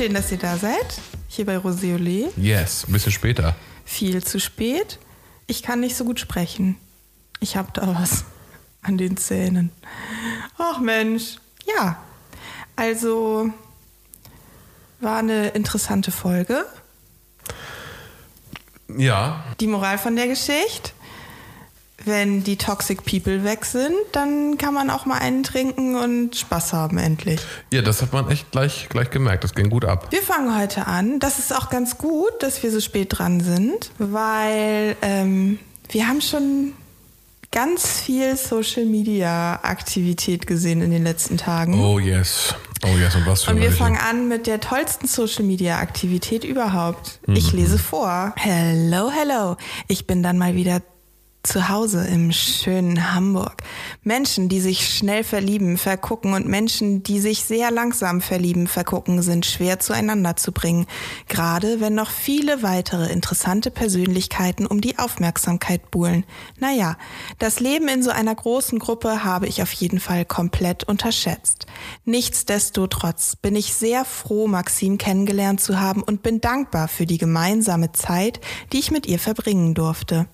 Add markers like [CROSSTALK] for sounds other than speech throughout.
Schön, dass ihr da seid. Hier bei Roseole. Yes, ein bisschen später. Viel zu spät. Ich kann nicht so gut sprechen. Ich hab da was an den Zähnen. Ach Mensch. Ja. Also war eine interessante Folge. Ja, Die Moral von der Geschichte. Wenn die Toxic People weg sind, dann kann man auch mal einen trinken und Spaß haben endlich. ja, das hat man echt gleich, gleich gemerkt. Das ging gut ab. Wir fangen heute an. Das ist auch ganz gut, dass wir so spät dran sind, weil ähm, wir haben schon ganz viel Social Media Aktivität gesehen in den letzten Tagen. Oh yes. Oh yes, und was für Und wir fangen an mit der tollsten Social Media Aktivität überhaupt. Mhm. Ich lese vor. Hello, hello. Ich bin dann mal wieder zu Hause im schönen Hamburg. Menschen, die sich schnell verlieben, vergucken und Menschen, die sich sehr langsam verlieben, vergucken, sind schwer zueinander zu bringen. Gerade wenn noch viele weitere interessante Persönlichkeiten um die Aufmerksamkeit buhlen. Naja, das Leben in so einer großen Gruppe habe ich auf jeden Fall komplett unterschätzt. Nichtsdestotrotz bin ich sehr froh, Maxim kennengelernt zu haben und bin dankbar für die gemeinsame Zeit, die ich mit ihr verbringen durfte.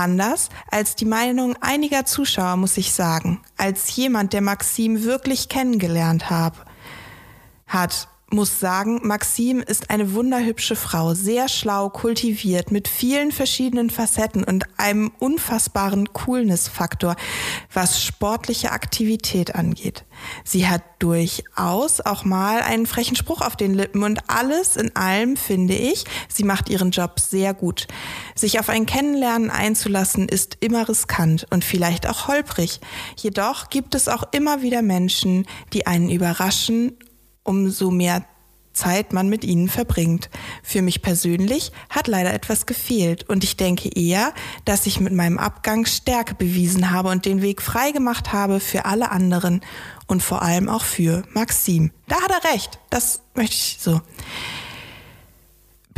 Anders als die Meinung einiger Zuschauer muss ich sagen, als jemand, der Maxim wirklich kennengelernt habe, hat, muss sagen, Maxim ist eine wunderhübsche Frau, sehr schlau, kultiviert, mit vielen verschiedenen Facetten und einem unfassbaren Coolness-Faktor, was sportliche Aktivität angeht. Sie hat durchaus auch mal einen frechen Spruch auf den Lippen und alles in allem finde ich, sie macht ihren Job sehr gut. Sich auf ein Kennenlernen einzulassen ist immer riskant und vielleicht auch holprig. Jedoch gibt es auch immer wieder Menschen, die einen überraschen umso mehr Zeit man mit ihnen verbringt. Für mich persönlich hat leider etwas gefehlt und ich denke eher, dass ich mit meinem Abgang Stärke bewiesen habe und den Weg frei gemacht habe für alle anderen und vor allem auch für Maxim. Da hat er recht. Das möchte ich so.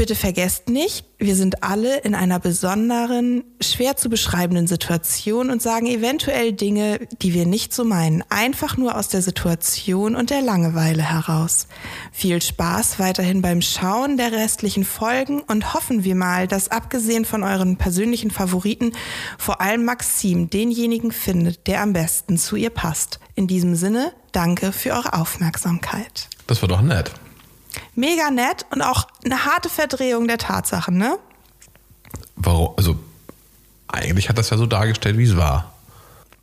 Bitte vergesst nicht, wir sind alle in einer besonderen, schwer zu beschreibenden Situation und sagen eventuell Dinge, die wir nicht so meinen, einfach nur aus der Situation und der Langeweile heraus. Viel Spaß weiterhin beim Schauen der restlichen Folgen und hoffen wir mal, dass abgesehen von euren persönlichen Favoriten vor allem Maxim denjenigen findet, der am besten zu ihr passt. In diesem Sinne, danke für eure Aufmerksamkeit. Das war doch nett. Mega nett und auch eine harte Verdrehung der Tatsachen, ne? Warum? Also, eigentlich hat das ja so dargestellt, wie es war.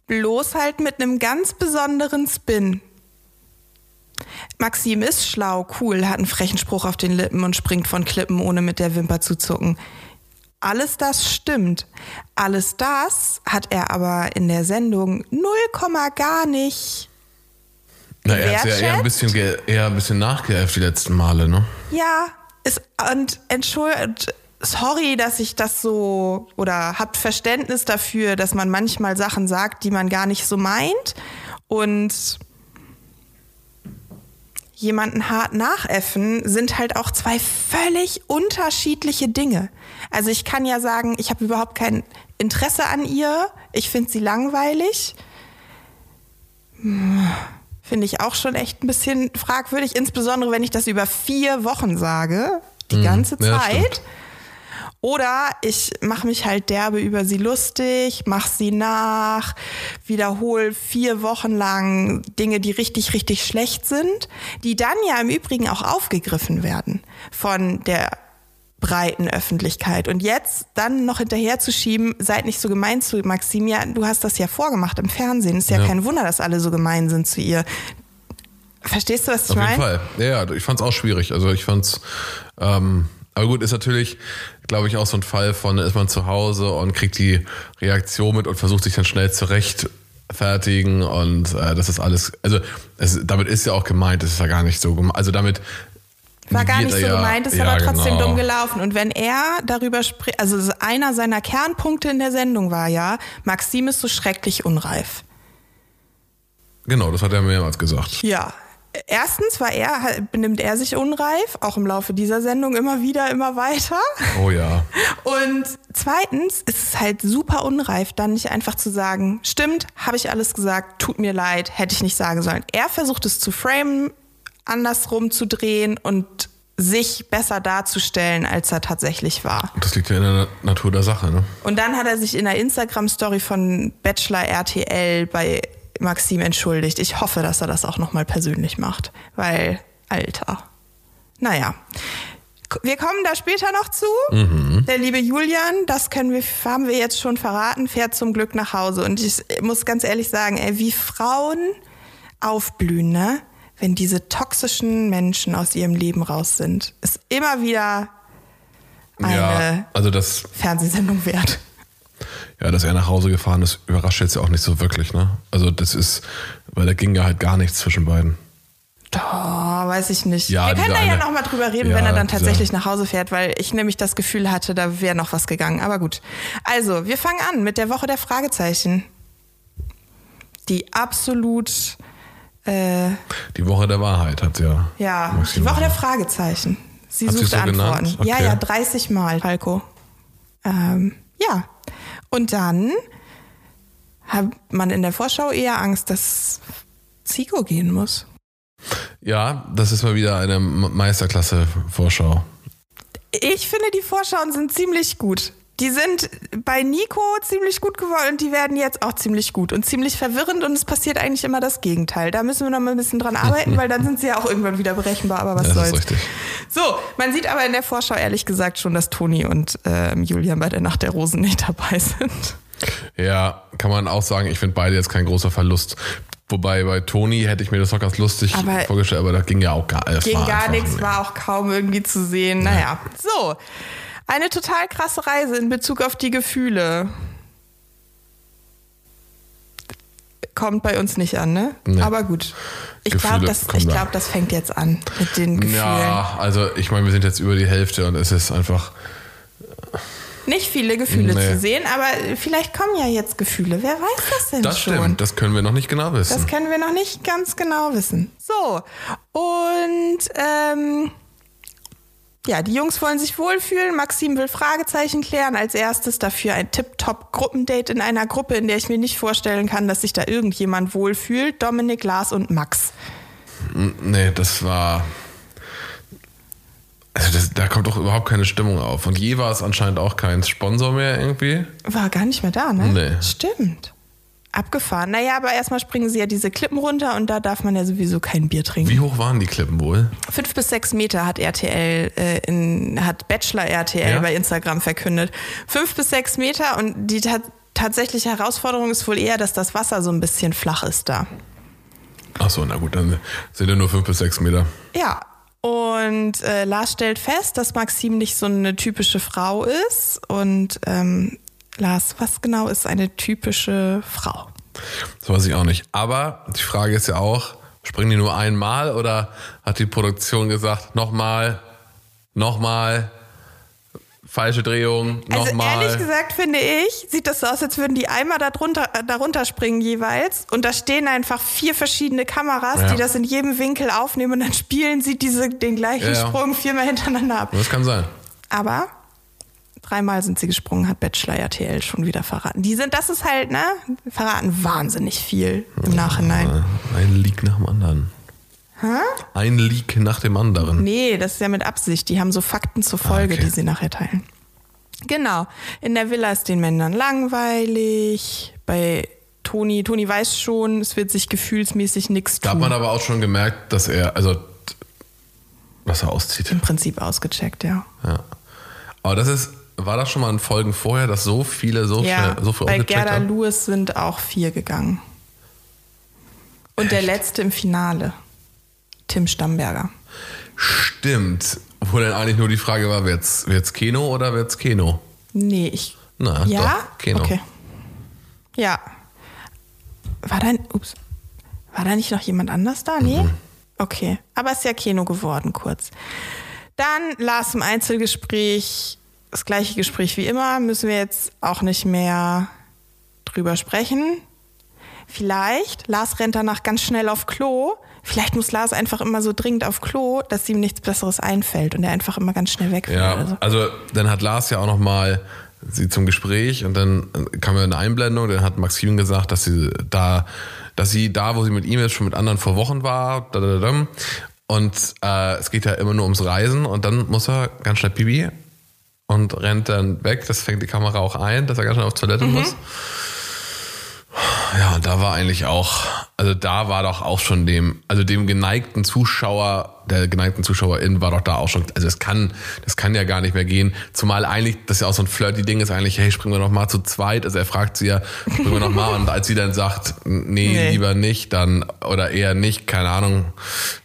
Bloß halt mit einem ganz besonderen Spin. Maxim ist schlau, cool, hat einen frechen Spruch auf den Lippen und springt von Klippen, ohne mit der Wimper zu zucken. Alles das stimmt. Alles das hat er aber in der Sendung 0, gar nicht. Na, er hat ja eher ein bisschen, ge- eher ein bisschen nachgeäfft die letzten Male, ne? Ja, ist, und entschuldigt, sorry, dass ich das so, oder habt Verständnis dafür, dass man manchmal Sachen sagt, die man gar nicht so meint und jemanden hart nachäffen sind halt auch zwei völlig unterschiedliche Dinge. Also ich kann ja sagen, ich habe überhaupt kein Interesse an ihr, ich finde sie langweilig. Finde ich auch schon echt ein bisschen fragwürdig, insbesondere wenn ich das über vier Wochen sage, die ganze ja, das Zeit. stimmt. Oder ich mache mich halt derbe über sie lustig, mache sie nach, wiederhole vier Wochen lang Dinge, die richtig, richtig schlecht sind, die dann ja im Übrigen auch aufgegriffen werden von der breiten Öffentlichkeit. Und jetzt dann noch hinterher zu schieben, seid nicht so gemein zu Maxim. Ja, du hast das ja vorgemacht im Fernsehen. Ist ja, Ja. kein Wunder, dass alle so gemein sind zu ihr. Verstehst du, was ich Auf jeden meine? Fall. Ja, ja, ich fand's auch schwierig. Also ich fand's, ähm, aber gut, ist natürlich, glaube ich, auch so ein Fall von, ist man zu Hause und kriegt die Reaktion mit und versucht sich dann schnell zu rechtfertigen und äh, das ist alles, also es, damit ist ja auch gemeint, das ist ja gar nicht so gemeint. Also damit War gar nicht so ja- gemeint, ist ja, aber trotzdem genau. dumm gelaufen. Und wenn er darüber spricht, also einer seiner Kernpunkte in der Sendung war ja, Maxim ist so schrecklich unreif. Genau, das hat er mehrmals gesagt. Ja, erstens war er, benimmt er sich unreif, auch im Laufe dieser Sendung immer wieder, immer weiter. Oh ja. [LAUGHS] Und zweitens ist es halt super unreif, dann nicht einfach zu sagen, stimmt, habe ich alles gesagt, tut mir leid, hätte ich nicht sagen sollen. Er versucht es zu framen, andersrum zu drehen und sich besser darzustellen, als er tatsächlich war. Das liegt ja in der Natur der Sache, ne? Und dann hat er sich in der Instagram-Story von Bachelor RTL bei Maxim entschuldigt. Ich hoffe, dass er das auch nochmal persönlich macht, weil, Alter. Naja. Wir kommen da später noch zu. Mhm. Der liebe Julian, das können wir, haben wir jetzt schon verraten, fährt zum Glück nach Hause. Und ich muss ganz ehrlich sagen, ey, wie Frauen aufblühen, ne? Wenn diese toxischen Menschen aus ihrem Leben raus sind. Ist immer wieder eine ja, also das, Fernsehsendung wert. Ja, dass er nach Hause gefahren ist, überrascht jetzt ja auch nicht so wirklich, ne? Also das ist, weil da ging ja halt gar nichts zwischen beiden. Oh, weiß ich nicht. Ja, Wir können da ja nochmal drüber reden, ja, wenn er dann tatsächlich nach Hause fährt, weil ich nämlich das Gefühl hatte, da wäre noch was gegangen. Aber gut. Also, wir fangen an mit der Woche der Fragezeichen. Die absolut. Äh, die Woche der Wahrheit hat ja. Ja, die Woche der Fragezeichen. Sie hat sucht so Antworten. Okay. Ja, ja, 30 Mal, Falco. Ähm, ja, und dann hat man in der Vorschau eher Angst, dass Zico gehen muss. Ja, das ist mal wieder eine Meisterklasse-Vorschau. Ich finde, die Vorschauen sind ziemlich gut. Die sind bei Nico ziemlich gut geworden und die werden jetzt auch ziemlich gut und ziemlich verwirrend und es passiert eigentlich immer das Gegenteil. Da müssen wir noch mal ein bisschen dran arbeiten, [LAUGHS] weil dann sind sie ja auch irgendwann wieder berechenbar, aber was ja, soll's. So, man sieht aber in der Vorschau ehrlich gesagt schon, dass Toni und äh, Julian bei der Nacht der Rosen nicht dabei sind. Ja, kann man auch sagen, ich finde beide jetzt kein großer Verlust. Wobei bei Toni hätte ich mir das noch ganz lustig aber vorgestellt, aber da ging ja auch gar, alles. Ging gar nichts, war auch kaum irgendwie zu sehen. Naja, ja. so. Eine total krasse Reise in Bezug auf die Gefühle. Kommt bei uns nicht an, ne? Nee. Aber gut. Ich glaube, das, glaub, das fängt jetzt an mit den Gefühlen. Ja, also ich meine, wir sind jetzt über die Hälfte und es ist einfach. Nicht viele Gefühle nee. zu sehen, aber vielleicht kommen ja jetzt Gefühle. Wer weiß das denn das schon? Das stimmt, das können wir noch nicht genau wissen. Das können wir noch nicht ganz genau wissen. So, und ähm, ja, die Jungs wollen sich wohlfühlen. Maxim will Fragezeichen klären. Als erstes dafür ein Tip-Top-Gruppendate in einer Gruppe, in der ich mir nicht vorstellen kann, dass sich da irgendjemand wohlfühlt. Dominik, Lars und Max. Nee, das war. Also das, da kommt doch überhaupt keine Stimmung auf. Und je war es anscheinend auch kein Sponsor mehr irgendwie. War gar nicht mehr da, ne? Nee. Stimmt. Abgefahren. Naja, aber erstmal springen sie ja diese Klippen runter und da darf man ja sowieso kein Bier trinken. Wie hoch waren die Klippen wohl? Fünf bis sechs Meter hat RTL, äh, in, hat Bachelor RTL ja? bei Instagram verkündet. Fünf bis sechs Meter und die ta tatsächliche Herausforderung ist wohl eher, dass das Wasser so ein bisschen flach ist da. Ach so, na gut, dann sind ja nur fünf bis sechs Meter. Ja, und äh, Lars stellt fest, dass Maxim nicht so eine typische Frau ist und ähm, Lars, was genau ist eine typische Frau? Das weiß ich auch nicht. Aber die Frage ist ja auch, springen die nur einmal oder hat die Produktion gesagt, nochmal, nochmal, falsche Drehung, nochmal? Also ehrlich gesagt finde ich, sieht das so aus, als würden die einmal darunter, äh, darunter springen jeweils und da stehen einfach vier verschiedene Kameras, ja. die das in jedem Winkel aufnehmen und dann spielen sie diese, den gleichen ja, Sprung viermal hintereinander ab. Das kann sein. Aber Dreimal sind sie gesprungen, hat Bachelor RTL schon wieder verraten. Die sind, das ist halt, ne? Verraten wahnsinnig viel im Nachhinein. Ein Leak nach dem anderen. Hä? Ein Leak nach dem anderen. Nee, das ist ja mit Absicht. Die haben so Fakten zur Folge, ah, okay. die sie nachher teilen. Genau. In der Villa ist den Männern langweilig. Bei Toni, Toni weiß schon, es wird sich gefühlsmäßig nichts tun. Da hat man aber auch schon gemerkt, dass er, also, was er auszieht. Im Prinzip ausgecheckt, ja. Ja. Aber das ist, war das schon mal in Folgen vorher, dass so viele so ja, schnell so viel Bei Gerda haben? Lewis sind auch vier gegangen. Und Echt? der letzte im Finale. Tim Stamberger. Stimmt. Wo denn eigentlich nur die Frage war, wird's, wird's Keno oder wird's Keno? Nee, ich. Na, ja? Doch, Keno. Okay. Ja. War da, ups, war da nicht noch jemand anders da? Nee? Mhm. Okay. Aber ist ja Keno geworden, kurz. Dann Lars im Einzelgespräch das gleiche Gespräch wie immer, müssen wir jetzt auch nicht mehr drüber sprechen. Vielleicht, Lars rennt danach ganz schnell auf Klo, Vielleicht muss Lars einfach immer so dringend auf Klo, dass ihm nichts Besseres einfällt und er einfach immer ganz schnell wegfällt. Ja, so. also dann hat Lars ja auch noch mal sie zum Gespräch und dann kam ja eine Einblendung, dann hat Maxim gesagt, dass sie da, dass sie da, wo sie mit ihm ist, schon mit anderen vor Wochen war. Da, da, da. Und äh, es geht ja immer nur ums Reisen und dann muss er ganz schnell Pipi und rennt dann weg. Das fängt die Kamera auch ein, dass er ganz schnell auf Toilette muss. Ja, und da war eigentlich auch, also da war doch auch schon dem, also dem geneigten Zuschauer, der geneigten Zuschauerin war doch da auch schon, also es kann, das kann ja gar nicht mehr gehen. Zumal eigentlich, das ist ja auch so ein flirty Ding ist eigentlich, hey, springen wir noch mal zu zweit. Also er fragt sie ja, springen wir noch mal. Und als sie dann sagt, nee, Nee. lieber nicht, dann, oder eher nicht, keine Ahnung,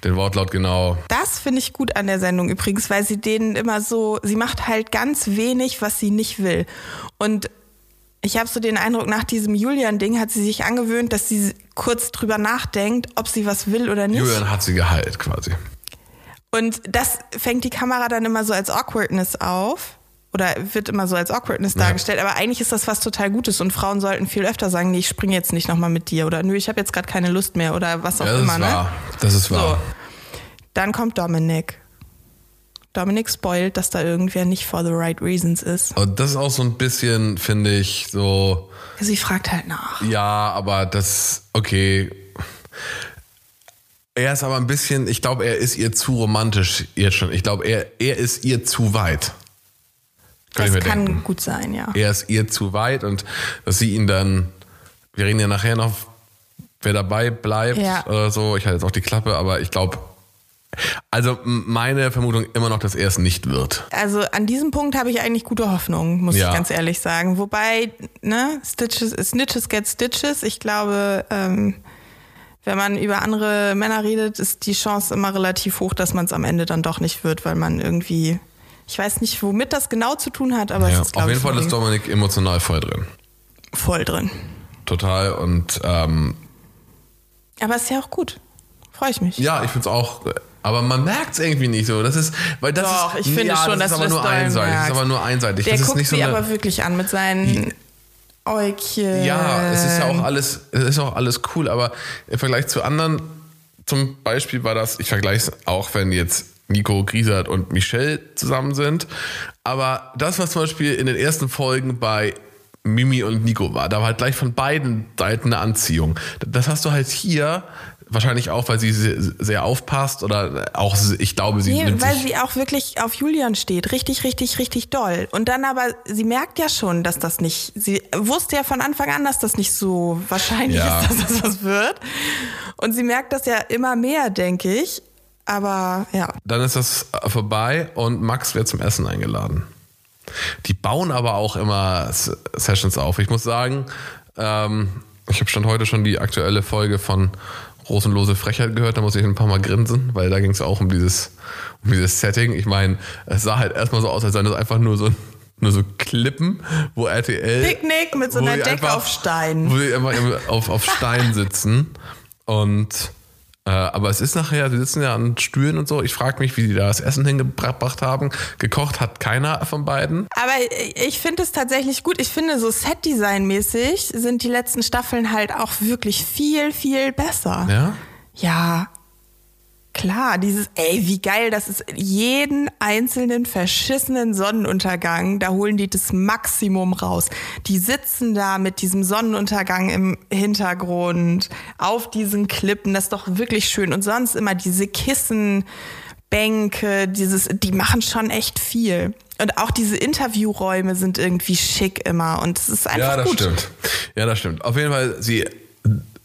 den Wortlaut genau. Das finde ich gut an der Sendung übrigens, weil sie denen immer so, sie macht halt ganz wenig, was sie nicht will. Und ich habe so den Eindruck, nach diesem Julian-Ding hat sie sich angewöhnt, dass sie kurz drüber nachdenkt, ob sie was will oder nicht. Julian hat sie geheilt quasi. Und das fängt die Kamera dann immer so als Awkwardness auf. Oder wird immer so als Awkwardness dargestellt. Aber eigentlich ist das was total Gutes. Und Frauen sollten viel öfter sagen, nee, ich springe jetzt nicht nochmal mit dir. Oder nö, ich habe jetzt gerade keine Lust mehr. Oder was auch Ja, das immer. ist Ne? wahr. Das ist wahr. So. Dann kommt Dominik. Dominik spoilt, dass da irgendwer nicht for the right reasons ist. Und das ist auch so ein bisschen, finde ich, so, Sie fragt halt nach. Ja, aber das, okay. Er ist aber ein bisschen, ich glaube, er ist ihr zu romantisch jetzt schon. Ich glaube, er, er ist ihr zu weit. Kann Das kann denken. gut sein, ja. Er ist ihr zu weit und dass sie ihn dann, wir reden ja nachher noch, wer dabei bleibt Ja. oder so. Ich halte jetzt auch die Klappe, aber ich glaube, also meine Vermutung immer noch, dass er es nicht wird. Also an diesem Punkt habe ich eigentlich gute Hoffnung, muss Ja. ich ganz ehrlich sagen. Wobei, ne, Stitches, Snitches get Stitches. Ich glaube, ähm, wenn man über andere Männer redet, ist die Chance immer relativ hoch, dass man es am Ende dann doch nicht wird, weil man irgendwie, ich weiß nicht, womit das genau zu tun hat, aber Ja, es ist, auf jeden Fall ist Dominik emotional voll drin. voll drin. Total und ähm, Aber ist ja auch gut. Freue ich mich. Ja, ich find's auch. Aber man merkt's irgendwie nicht so. Das ist, weil das Doch, ist, ich finde ja, schon, das dass ist aber nur einseitig. Das ist aber nur einseitig. Der das ist guckt nicht so sie eine, aber wirklich an mit seinen Äugchen. Ja, es ist ja auch alles, es ist auch alles cool, aber im Vergleich zu anderen, zum Beispiel war das, ich vergleiche es auch, wenn jetzt Nico Griesert und Michelle zusammen sind, aber das, was zum Beispiel in den ersten Folgen bei Mimi und Nico war, da war halt gleich von beiden Seiten eine Anziehung. Das hast du halt hier wahrscheinlich auch, weil sie sehr, aufpasst oder auch, ich glaube, sie Nee, nimmt weil sie auch wirklich auf Julian steht. Richtig, richtig, richtig doll. Und dann aber, sie merkt ja schon, dass das nicht, sie wusste ja von Anfang an, dass das nicht so wahrscheinlich Ja. ist, [LAUGHS] dass das was wird. Und sie merkt das ja immer mehr, denke ich. Aber ja, Dann ist das vorbei und Max wird zum Essen eingeladen. Die bauen aber auch immer Sessions auf. Ich muss sagen, ähm, ich habe schon heute schon die aktuelle Folge von Rosenlose Frechheit gehört, da muss ich ein paar Mal grinsen, weil da ging es auch um dieses, um dieses Setting. Ich meine, es sah halt erstmal so aus, als seien das einfach nur so, nur so Klippen, wo RTL. Picknick mit so einer Decke einfach- auf Stein. Wo die einfach auf, auf Stein sitzen. Und äh, aber es ist nachher, sie sitzen ja an Stühlen und so. Ich frage mich, wie die da das Essen hingebracht haben. Gekocht hat keiner von beiden. Aber ich finde es tatsächlich gut. Ich finde, so Set-Design-mäßig sind die letzten Staffeln halt auch wirklich viel, viel besser. Ja. Ja. Klar, dieses, ey, wie geil das ist. Jeden einzelnen verschissenen Sonnenuntergang, da holen die das Maximum raus. Die sitzen da mit diesem Sonnenuntergang im Hintergrund auf diesen Klippen, das ist doch wirklich schön. Und sonst immer diese Kissenbänke, dieses, die machen schon echt viel. Und auch diese Interviewräume sind irgendwie schick immer und es ist einfach Ja, das gut. stimmt. Ja, das stimmt. Auf jeden Fall, sie,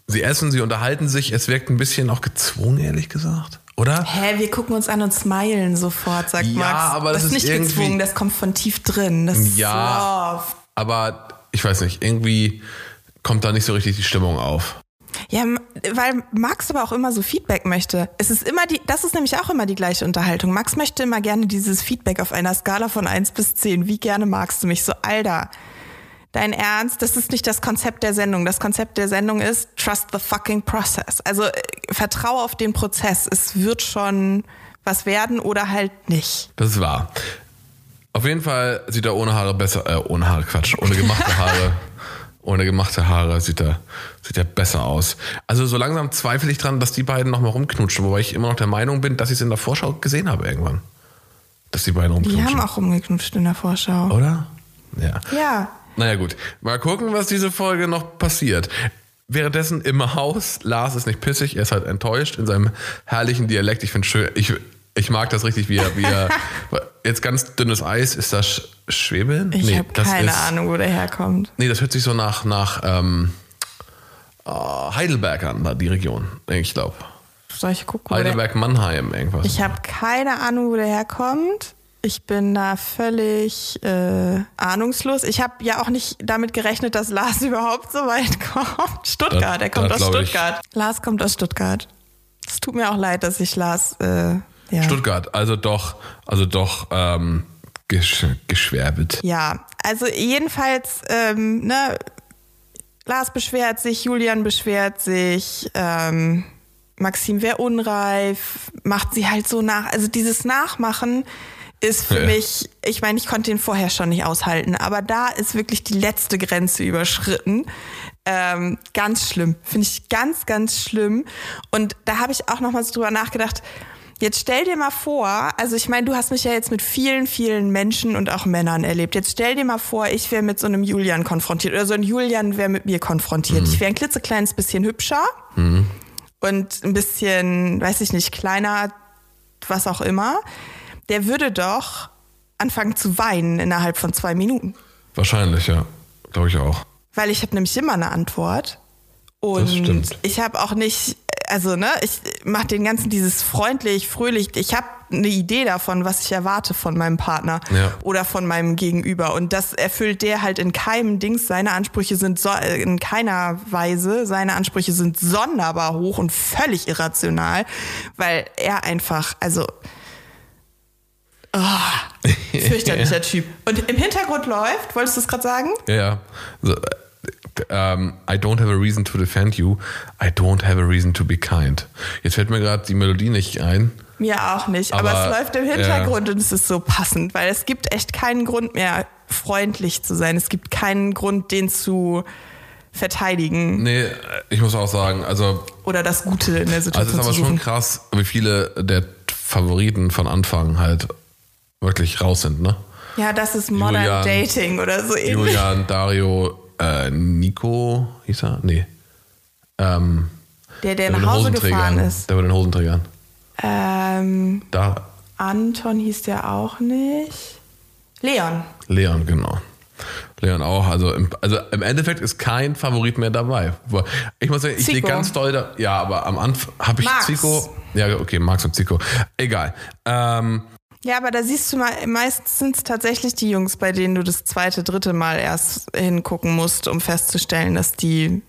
sie essen, sie unterhalten sich. Es wirkt ein bisschen auch gezwungen, ehrlich gesagt. Oder? Hä, wir gucken uns an und smilen sofort, sagt Ja, Max. aber das ist nicht irgendwie- gezwungen, das kommt von tief drin. Das ist Ja. Aber ich weiß nicht, irgendwie kommt da nicht so richtig die Stimmung auf. Ja, weil Max aber auch immer so Feedback möchte. Es ist immer die, das ist nämlich auch immer die gleiche Unterhaltung. Max möchte immer gerne dieses Feedback auf einer Skala von 1 bis 10. Wie gerne magst du mich? So, Alter, dein Ernst? Das ist nicht das Konzept der Sendung. Das Konzept der Sendung ist trust the fucking process. Also äh, vertraue auf den Prozess. Es wird schon was werden oder halt nicht. Das ist wahr. Auf jeden Fall sieht er ohne Haare besser, äh, ohne Haare, Quatsch, ohne gemachte Haare [LAUGHS] Ohne gemachte Haare sieht er, sieht er besser aus. Also so langsam zweifle ich dran, dass die beiden nochmal rumknutschen, wobei ich immer noch der Meinung bin, dass ich es in der Vorschau gesehen habe irgendwann. Dass die beiden Die rumknutschen. haben auch rumgeknutscht in der Vorschau. Oder? Ja. Ja. Naja gut, mal gucken, was diese Folge noch passiert. Währenddessen im Haus, Lars ist nicht pissig, er ist halt enttäuscht in seinem herrlichen Dialekt. Ich finde schön, ich, ich mag das richtig, wie er, wie er [LAUGHS] jetzt ganz dünnes Eis, ist das Sch- Schwebeln? Ich habe das keine ist, Ahnung, wo der herkommt. Nee, das hört sich so nach, nach ähm, äh, Heidelberg an, die Region, ich glaube. Soll ich gucken? Heidelberg, Mannheim, irgendwas. Ich habe keine Ahnung, wo der herkommt. Ich bin da völlig äh, ahnungslos. Ich habe ja auch nicht damit gerechnet, dass Lars [LAUGHS] überhaupt so weit kommt. Stuttgart, Da- er kommt aus glaub ich- Stuttgart. Lars kommt aus Stuttgart. Es tut mir auch leid, dass ich Lars. Äh, ja. Stuttgart, also doch, also doch ähm, gesch geschwärbelt. Ja, also jedenfalls, ähm, ne, Lars beschwert sich, Julian beschwert sich, ähm, Maxim wäre unreif, macht sie halt so nach. Also dieses Nachmachen ist für Ja. mich, ich meine, ich konnte ihn vorher schon nicht aushalten, aber da ist wirklich die letzte Grenze überschritten. Ähm, ganz schlimm, finde ich ganz, ganz schlimm. Und da habe ich auch noch mal so drüber nachgedacht. Jetzt stell dir mal vor, also ich meine, du hast mich ja jetzt mit vielen, vielen Menschen und auch Männern erlebt. Jetzt stell dir mal vor, ich wäre mit so einem Julian konfrontiert oder so ein Julian wäre mit mir konfrontiert. Ich wäre ein klitzekleines bisschen hübscher und ein bisschen, weiß ich nicht, kleiner, was auch immer. Der würde doch anfangen zu weinen innerhalb von zwei Minuten. Wahrscheinlich, ja. Glaube ich auch. Weil ich habe nämlich immer eine Antwort. Und Das stimmt. ich habe auch nicht, also ne, ich mache den ganzen dieses freundlich, fröhlich. Ich habe eine Idee davon, was ich erwarte von meinem Partner Ja. oder von meinem Gegenüber. Und das erfüllt der halt in keinem Dings. Seine Ansprüche sind so, äh, in keiner Weise. Seine Ansprüche sind sonderbar hoch und völlig irrational, weil er einfach, also Oh, fürchterlicher [LAUGHS] Typ. Und im Hintergrund läuft, wolltest du es gerade sagen? Ja, ja. So, äh, ähm, I don't have a reason to defend you. I don't have a reason to be kind. Jetzt fällt mir gerade die Melodie nicht ein. Mir auch nicht, aber, Aber, es läuft im Hintergrund und es ist so passend, weil es gibt echt keinen Grund mehr, freundlich zu sein. Es gibt keinen Grund, den zu verteidigen Nee, ich muss auch sagen, also, oder das Gute in der also es Situation ist aber schon krass, wie viele der Favoriten von Anfang halt wirklich raus sind, ne? Ja, das ist Modern Julian- Dating oder so ähnlich. Julian, Dario, äh, Nico, hieß er? Nee. Ähm, Der, der mit nach Hause gefahren ist. Der mit den Hosenträgern. Ähm, Da, Anton hieß der auch nicht. Leon. Leon, genau. Leon auch. Also im, also im Endeffekt ist kein Favorit mehr dabei. Ich muss sagen, ich liege ganz doll da. Ja, aber am Anfang habe ich Max. Zico. Ja, okay, Max und Zico. Egal. Ähm, Ja, aber da siehst du mal, meistens sind es tatsächlich die Jungs, bei denen du das zweite, dritte Mal erst hingucken musst, um festzustellen, dass die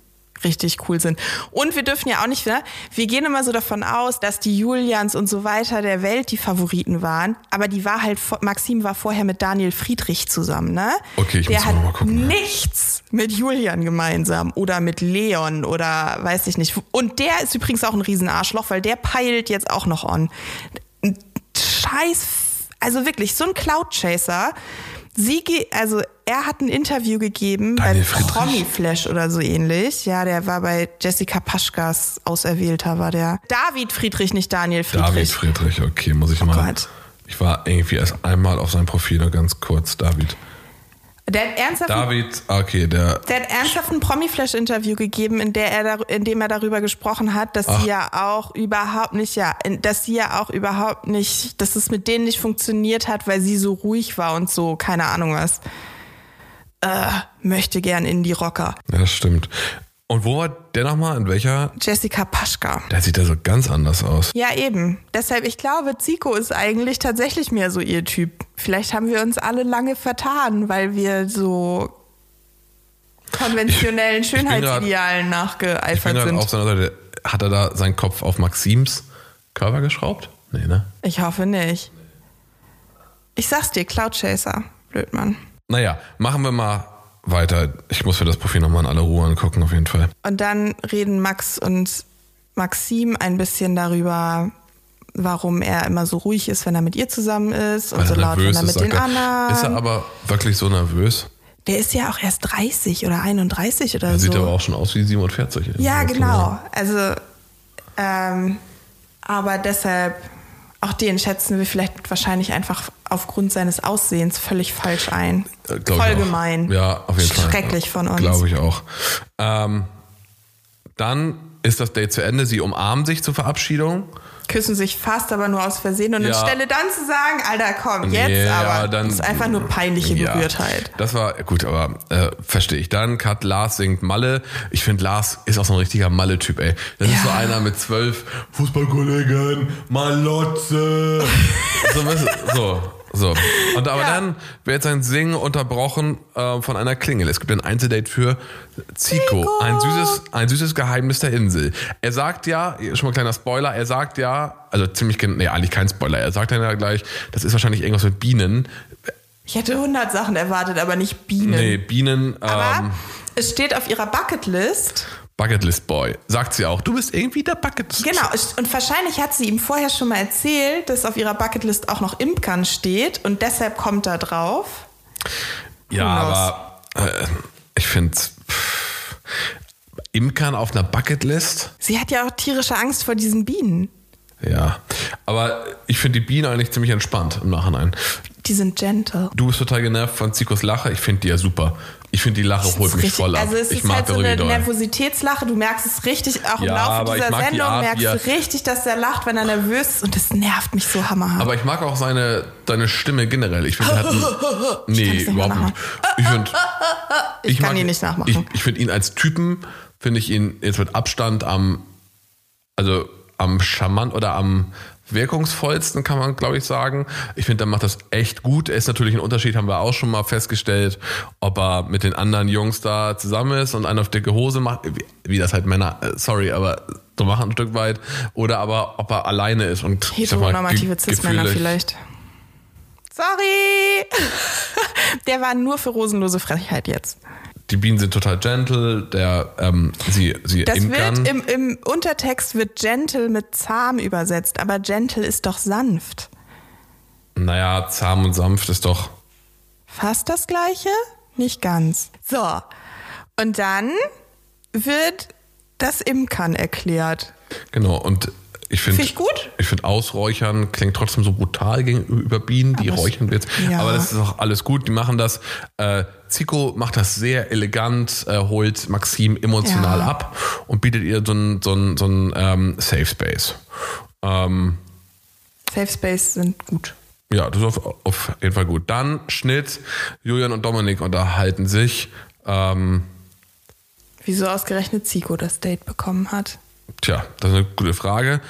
richtig cool sind. Und wir dürfen ja auch nicht, ne? wir gehen immer so davon aus, dass die Julians und so weiter der Welt die Favoriten waren, aber die war halt, Maxim war vorher mit Daniel Friedrich zusammen, ne? Okay, ich der muss hat mal gucken, nichts mit Julian gemeinsam oder mit Leon oder weiß ich nicht. Und der ist übrigens auch ein Riesenarschloch, weil der peilt jetzt auch noch on. Scheiß, also wirklich, so ein Cloud-Chaser. Sie, also er hat ein Interview gegeben Daniel bei? Promi Flash oder so ähnlich. Ja, der war bei Jessica Paschkas Auserwählter, war der. David Friedrich, nicht Daniel Friedrich. David Friedrich, okay, muss ich mal. Oh Gott. Ich war irgendwie erst einmal auf seinem Profil, ganz kurz, David. Der hat ernsthaft David, ah, okay, der. Der hat ernsthaft ein Promi-Flash-Interview gegeben, in, der er in dem er darüber gesprochen hat, dass Ach. sie ja auch überhaupt nicht, ja, dass sie ja auch überhaupt nicht, dass es mit denen nicht funktioniert hat, weil sie so ruhig war und so, keine Ahnung was. Äh, möchte gern in die Rocker. Ja, das stimmt. Und wo war der nochmal? In welcher? Jessica Paschka. Der sieht ja so ganz anders aus. Ja, eben. Deshalb, ich glaube, Zico ist eigentlich tatsächlich mehr so ihr Typ. Vielleicht haben wir uns alle lange vertan, weil wir so konventionellen Schönheitsidealen Ich bin nachgeeifert sind. auf seiner Seite. Hat er da seinen Kopf auf Maxims Körper geschraubt? Nee, ne? Ich hoffe nicht. Ich sag's dir, Cloud Chaser. Blödmann. Naja, machen wir mal weiter. Ich muss mir das Profil nochmal in aller Ruhe angucken, auf jeden Fall. Und dann reden Max und Maxim ein bisschen darüber, warum er immer so ruhig ist, wenn er mit ihr zusammen ist und Weil so er laut, wenn er ist, mit den er. anderen. Ist er aber wirklich so nervös? Der ist ja auch erst 30 oder 31 oder Der so. sieht aber auch schon aus wie 47. Ja, man genau. sagen. Also, ähm, aber deshalb, auch den schätzen wir vielleicht wahrscheinlich einfach aufgrund seines Aussehens völlig falsch ein. Äh, Voll gemein. Ja, auf jeden Fall. Schrecklich von uns. Glaube ich auch. Ähm, dann ist das Date zu Ende. Sie umarmen sich zur Verabschiedung. Küssen sich fast, aber nur aus Versehen. Und Ja. anstelle dann zu sagen, Alter, komm, jetzt Nee, aber. ja, dann- das ist einfach nur peinliche Ja, Berührtheit. Das war gut, aber äh, verstehe ich. Dann Kat Lars singt Malle. Ich finde, Lars ist auch so ein richtiger Malle-Typ, ey. Das ist Ja. so einer mit zwölf Fußballkollegen, Malotze. [LAUGHS] so, so, so. Und aber [LAUGHS] Ja. dann wird sein Singen unterbrochen äh, von einer Klingel. Es gibt ein Einzeldate für Zico. Zico. Ein süßes, ein süßes Geheimnis der Insel. Er sagt ja, schon mal ein kleiner Spoiler, er sagt ja, also ziemlich, nee, eigentlich kein Spoiler, er sagt dann ja gleich, das ist wahrscheinlich irgendwas mit Bienen. Ich hätte 100 Sachen erwartet, aber nicht Bienen. Nee, Bienen, Aber ähm, es steht auf ihrer Bucketlist. Bucketlist Boy. Sagt sie auch. Du bist irgendwie der Bucketlist. Genau, und wahrscheinlich hat sie ihm vorher schon mal erzählt, dass auf ihrer Bucketlist auch noch Imkern steht und deshalb kommt er drauf. Ja, aber äh, ich finde Imkern auf einer Bucketlist. Sie hat ja auch tierische Angst vor diesen Bienen. Ja, aber ich finde die Bienen eigentlich ziemlich entspannt im Nachhinein. Die sind gentle. Du bist total genervt von Zikos Lache. Ich finde die ja super. Ich finde die Lache Das holt mich richtig- voll ab. Also es ich ist mag halt so eine doll. Nervositätslache. Du merkst es richtig, auch im Ja, Laufe ich dieser die Sendung Art, merkst er- du richtig, dass er lacht, wenn er nervös ist und das nervt mich so hammerhart. Aber ich mag auch seine, seine Stimme generell. Ich finde, er hat einen, [LAUGHS] Nee, nicht überhaupt nicht. Ich finde, [LAUGHS] ich, kann mag- ihn nicht nachmachen. Ich, ich finde ihn als Typen, finde ich ihn jetzt mit Abstand am, also am charmant oder am wirkungsvollsten, kann man, glaube ich, sagen. Ich finde, er macht das echt gut. Er ist natürlich ein Unterschied, haben wir auch schon mal festgestellt, ob er mit den anderen Jungs da zusammen ist und einen auf dicke Hose macht, wie, wie das halt Männer, äh, sorry, aber so machen ein Stück weit, oder aber ob er alleine ist und Heteronormative Cis-Männer vielleicht. Sorry! [LAUGHS] Der war nur für rosenlose Frechheit jetzt. Die Bienen sind total gentle, der, ähm, sie, sie Das wird im, im Untertext wird gentle mit zahm übersetzt, aber gentle ist doch sanft. Naja, zahm und sanft ist doch. Fast das gleiche? Nicht ganz. So. Und dann wird das Imkern erklärt. Genau, und ich finde. Find ich gut. Ich finde, Ausräuchern klingt trotzdem so brutal gegenüber Bienen, die Aber räuchern jetzt. ja. Aber das ist auch alles gut, die machen das. Äh, Zico macht das sehr elegant, äh, holt Maxim emotional Ja. ab und bietet ihr so ein, so so ein ähm, Safe Space. Ähm, Safe Space sind gut. ja, das ist auf, auf jeden Fall gut. Dann Schnitt, Julian und Dominik unterhalten sich. Ähm, Wieso ausgerechnet Zico das Date bekommen hat. Tja, das ist eine gute Frage.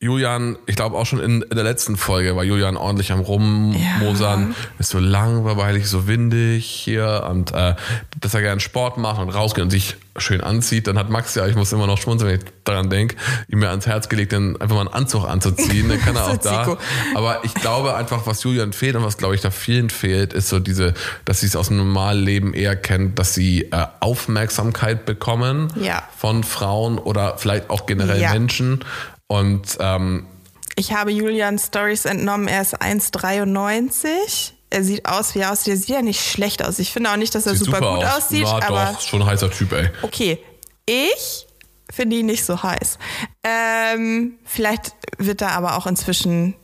Julian, ich glaube auch schon in, in der letzten Folge war Julian ordentlich am Rummosern. Ist so langweilig, so windig hier und äh, dass er gerne Sport macht und rausgeht und sich schön anzieht. Dann hat Max ja, ich muss immer noch schmunzeln, wenn ich daran denke, ihm mir ans Herz gelegt, dann einfach mal einen Anzug anzuziehen. Dann kann er So [LAUGHS] auch da. Zico. Aber ich glaube einfach, was Julian fehlt und was glaube ich da vielen fehlt, ist so diese, dass sie es aus dem normalen Leben eher kennt, dass sie äh, Aufmerksamkeit bekommen Ja. von Frauen oder vielleicht auch generell Ja. Menschen. Und ähm, Ich habe Julian Stories entnommen, er ist 1,93. Er sieht aus, wie er aussieht. Er sieht ja nicht schlecht aus. Ich finde auch nicht, dass er super, super gut aus. aussieht, ja, aber doch, schon ein heißer Typ, ey. okay. Ich finde ihn nicht so heiß. Ähm, vielleicht wird er aber auch inzwischen,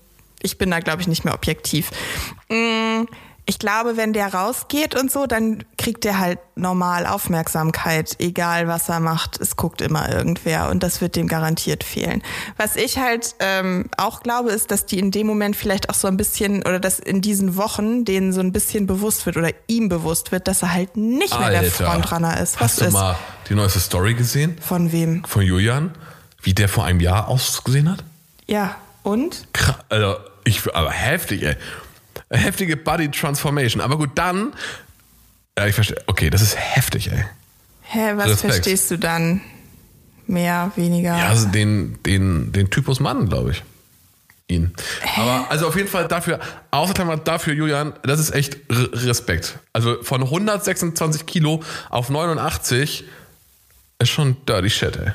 ich bin da glaube ich nicht mehr objektiv. Mm, Ich glaube, wenn der rausgeht und so, dann kriegt er halt normal Aufmerksamkeit, egal was er macht. Es guckt immer irgendwer und das wird dem garantiert fehlen. Was ich halt ähm, auch glaube, ist, dass die in dem Moment vielleicht auch so ein bisschen oder dass in diesen Wochen denen so ein bisschen bewusst wird oder ihm bewusst wird, dass er halt nicht mehr der Alter. Frontrunner ist. Was Hast du ist? mal die neueste Story gesehen Von wem? von Julian? Wie der vor einem Jahr ausgesehen hat? Ja, und? Krass, also ich, aber heftig, ey. Heftige Body Transformation. Aber gut, dann. Ja, ich verstehe. Okay, das ist heftig, ey. Hä, was Respekt. verstehst du dann? Mehr, weniger? Ja, also den, den, den Typus Mann, glaube ich. Ihn. Aber also auf jeden Fall dafür, außer dafür, Julian, das ist echt Respekt. Also von 126 Kilo auf 89 ist schon dirty shit, ey.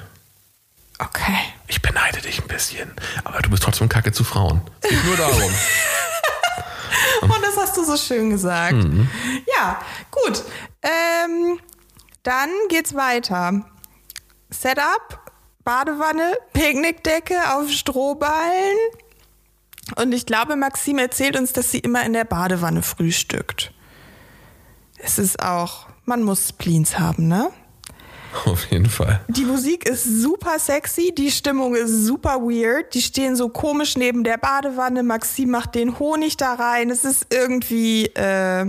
Okay. Ich beneide dich ein bisschen, aber du bist trotzdem kacke zu Frauen. Es geht nur darum. [LAUGHS] Hast du so schön gesagt. Mhm. Ja, gut. Ähm, dann geht's weiter. Setup, Badewanne, Picknickdecke auf Strohballen. Und ich glaube, Maxim erzählt uns, dass sie immer in der Badewanne frühstückt. Es ist auch, man muss Spleens haben, ne? [LAUGHS] Auf jeden Fall. Die Musik ist super sexy, die Stimmung ist super weird. Die stehen so komisch neben der Badewanne. Maxim macht den Honig da rein. Es ist irgendwie. Äh,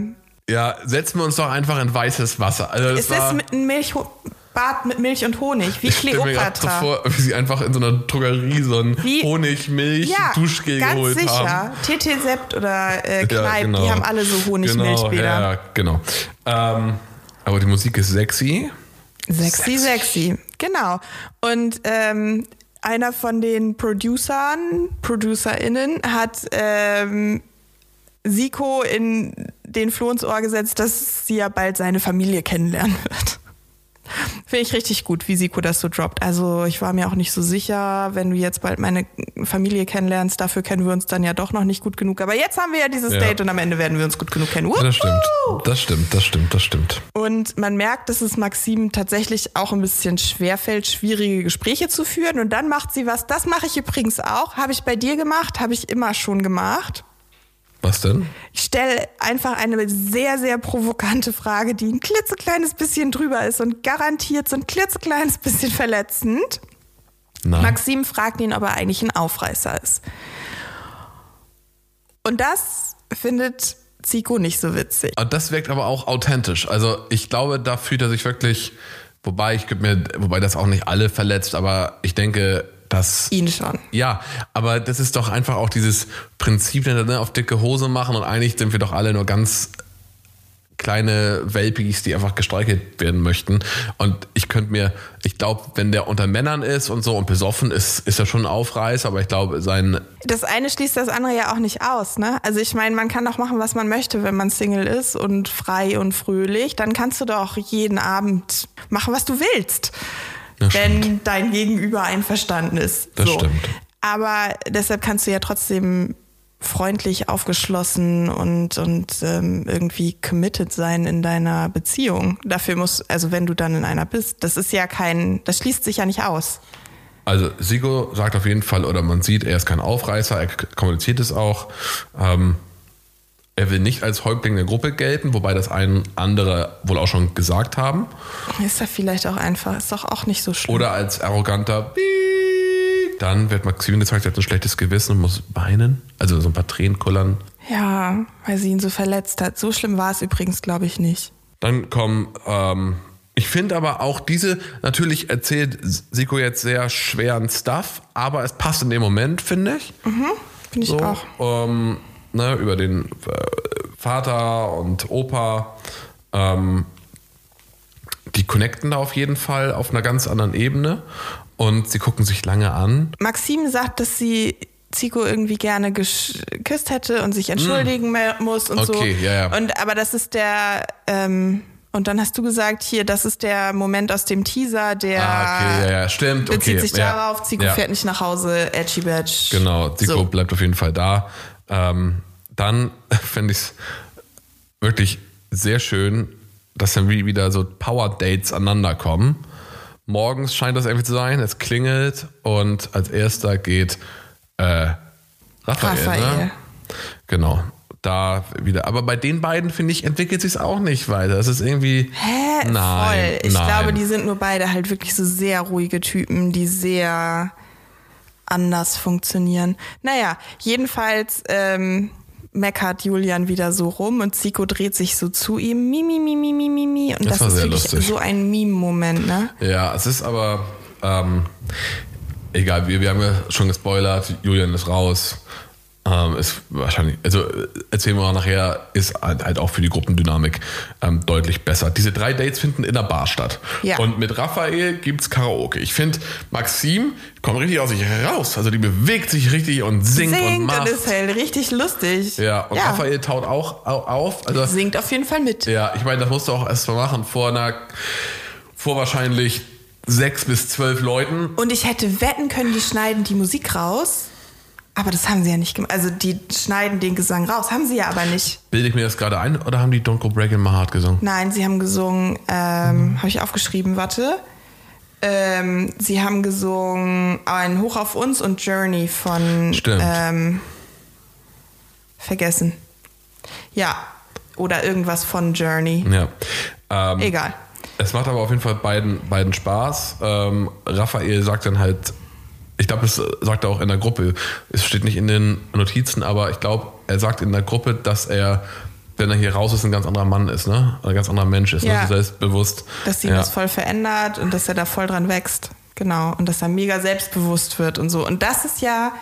Ja, setzen wir uns doch einfach in weißes Wasser. Also es ist mit einem Milchbad mit Milch und Honig, wie [LAUGHS] ich stell mir so Kleopatra. vor, wie sie einfach in so einer Drogerie so ein Wie- Honig, Milch, ja, Duschgel ganz geholt sicher. haben. TT Sept oder äh, Kneipp, Ja, genau. die haben alle so Genau, Honig-Milchbäder. ja, ja, genau. Ähm, aber die Musik ist sexy. Sexy, Sexy. Genau. Und ähm, einer von den Producern, ProducerInnen, hat ähm, Siko in den Floh ins Ohr gesetzt, dass sie ja bald seine Familie kennenlernen wird. Finde ich richtig gut, wie Siko das so droppt. Also ich war mir auch nicht so sicher, wenn du jetzt bald meine Familie kennenlernst, dafür kennen wir uns dann ja doch noch nicht gut genug. Aber jetzt haben wir ja dieses Ja. Date und am Ende werden wir uns gut genug kennen. Das stimmt. Wuhu! Das stimmt, das stimmt, das stimmt. Und man merkt, dass es Maxim tatsächlich auch ein bisschen schwerfällt, schwierige Gespräche zu führen. Und dann macht sie was. Das mache ich übrigens auch. Habe ich bei dir gemacht, habe ich immer schon gemacht. Was denn? Ich stelle einfach eine sehr, sehr provokante Frage, die ein klitzekleines bisschen drüber ist und garantiert so ein klitzekleines bisschen verletzend. Na, Maxim fragt ihn, ob er eigentlich ein Aufreißer ist. Und das findet Zico nicht so witzig. Und das wirkt aber auch authentisch. Also ich glaube, da fühlt er sich wirklich, wobei ich mir, wobei das auch nicht alle verletzt, aber ich denke, dass Ihn schon. Ja, aber das ist doch einfach auch dieses Prinzip, ne, auf dicke Hose machen und eigentlich sind wir doch alle nur ganz kleine Welpis, die einfach gestreichelt werden möchten. Und ich könnte mir, ich glaube, wenn der unter Männern ist und so und besoffen ist, ist er schon ein Aufreißer, aber ich glaube, sein, Das eine schließt das andere ja auch nicht aus, ne? Also ich meine, man kann doch machen, was man möchte, wenn man Single ist und frei und fröhlich. Dann kannst du doch jeden Abend machen, was du willst, Das wenn stimmt. dein Gegenüber einverstanden ist. Das so. stimmt. Aber deshalb kannst du ja trotzdem freundlich, aufgeschlossen und, und ähm, irgendwie committed sein in deiner Beziehung. Dafür muss, also wenn du dann in einer bist, das ist ja kein, das schließt sich ja nicht aus. also Sigo sagt auf jeden Fall, oder man sieht, er ist kein Aufreißer, er kommuniziert es auch. Ähm, er will nicht als Häuptling der Gruppe gelten, wobei das ein andere wohl auch schon gesagt haben. Ist ja vielleicht auch einfach, ist doch auch nicht so schlimm. Oder als arroganter. Dann wird Maxim gezeigt, er hat ein schlechtes Gewissen und muss weinen. Also so ein paar Tränen kullern. Ja, weil sie ihn so verletzt hat. So schlimm war es übrigens, glaube ich, nicht. Dann kommen, ähm, ich finde aber auch diese, natürlich erzählt Siko jetzt sehr schweren Stuff, aber es passt in dem Moment, finde ich. Finde ich So, auch. ähm, ne, über den äh, Vater und Opa. Ähm, die connecten da auf jeden Fall auf einer ganz anderen Ebene und sie gucken sich lange an. Maxim sagt, dass sie Zico irgendwie gerne geküsst hätte und sich entschuldigen me- muss und so. Mm. Okay, ja, ja. Und aber das ist der ähm, und dann hast du gesagt, hier, das ist der Moment aus dem Teaser, der Ah, okay, ja, ja, stimmt. bezieht okay, sich ja, darauf, Zico ja. fährt nicht nach Hause, Edgy Badge. Genau, Zico So. bleibt auf jeden Fall da. Ähm, dann [LAUGHS] fände ich es wirklich sehr schön, dass dann wie- wieder so Power-Dates aneinander kommen. Morgens scheint das irgendwie zu sein, es klingelt und als erster geht äh, Raphael. Raphael. Ne? Genau, da wieder. Aber bei den beiden, finde ich, entwickelt sich es auch nicht weiter. Es ist irgendwie. Hä? Nein, Voll. Ich nein. glaube, die sind nur beide halt wirklich so sehr ruhige Typen, die sehr anders funktionieren. Naja, jedenfalls ähm, meckert Julian wieder so rum und Zico dreht sich so zu ihm. Mimi, mimi, mimi, mimi. Und Das das, ist wirklich lustig. so ein Meme-Moment, ne? Ja, es ist aber ähm, egal, wir, wir haben ja schon gespoilert, Julian ist raus. Ähm, ist wahrscheinlich, also äh, erzählen wir mal nachher, ist halt, halt auch für die Gruppendynamik ähm, deutlich besser. Diese drei Dates finden in der Bar statt. Ja. Und mit Raphael gibt's Karaoke. Ich finde, Maxim kommt richtig aus sich raus. Also die bewegt sich richtig und singt, und Singt macht. und ist halt richtig lustig. ja, und Raphael taut auch au- auf. Also Singt auf jeden Fall mit. ja, ich meine, das musst du auch erst mal machen vor einer, vor wahrscheinlich sechs bis zwölf Leuten. Und ich hätte wetten können, die schneiden die Musik raus Aber das haben sie ja nicht gemacht. Also die schneiden den Gesang raus, haben sie ja aber nicht. Bilde ich mir das gerade ein oder haben die Don't Go Breaking My Heart gesungen? Nein, sie haben gesungen, ähm, habe ich aufgeschrieben, warte. Ähm, sie haben gesungen ein Hoch auf uns und Journey von Stimmt. Ähm, vergessen. Ja, oder irgendwas von Journey. Ja. Ähm, Egal. Es macht aber auf jeden Fall beiden, beiden Spaß. Ähm, Raphael sagt dann halt, ich glaube, das sagt er auch in der Gruppe. Es steht nicht in den Notizen, aber ich glaube, er sagt in der Gruppe, dass er, wenn er hier raus ist, ein ganz anderer Mann ist, ne? Ein ganz anderer Mensch ist, Ja. ne? selbstbewusst. Dass sie ja. das voll verändert und dass er da voll dran wächst. Genau. Und dass er mega selbstbewusst wird und so. Und das ist ja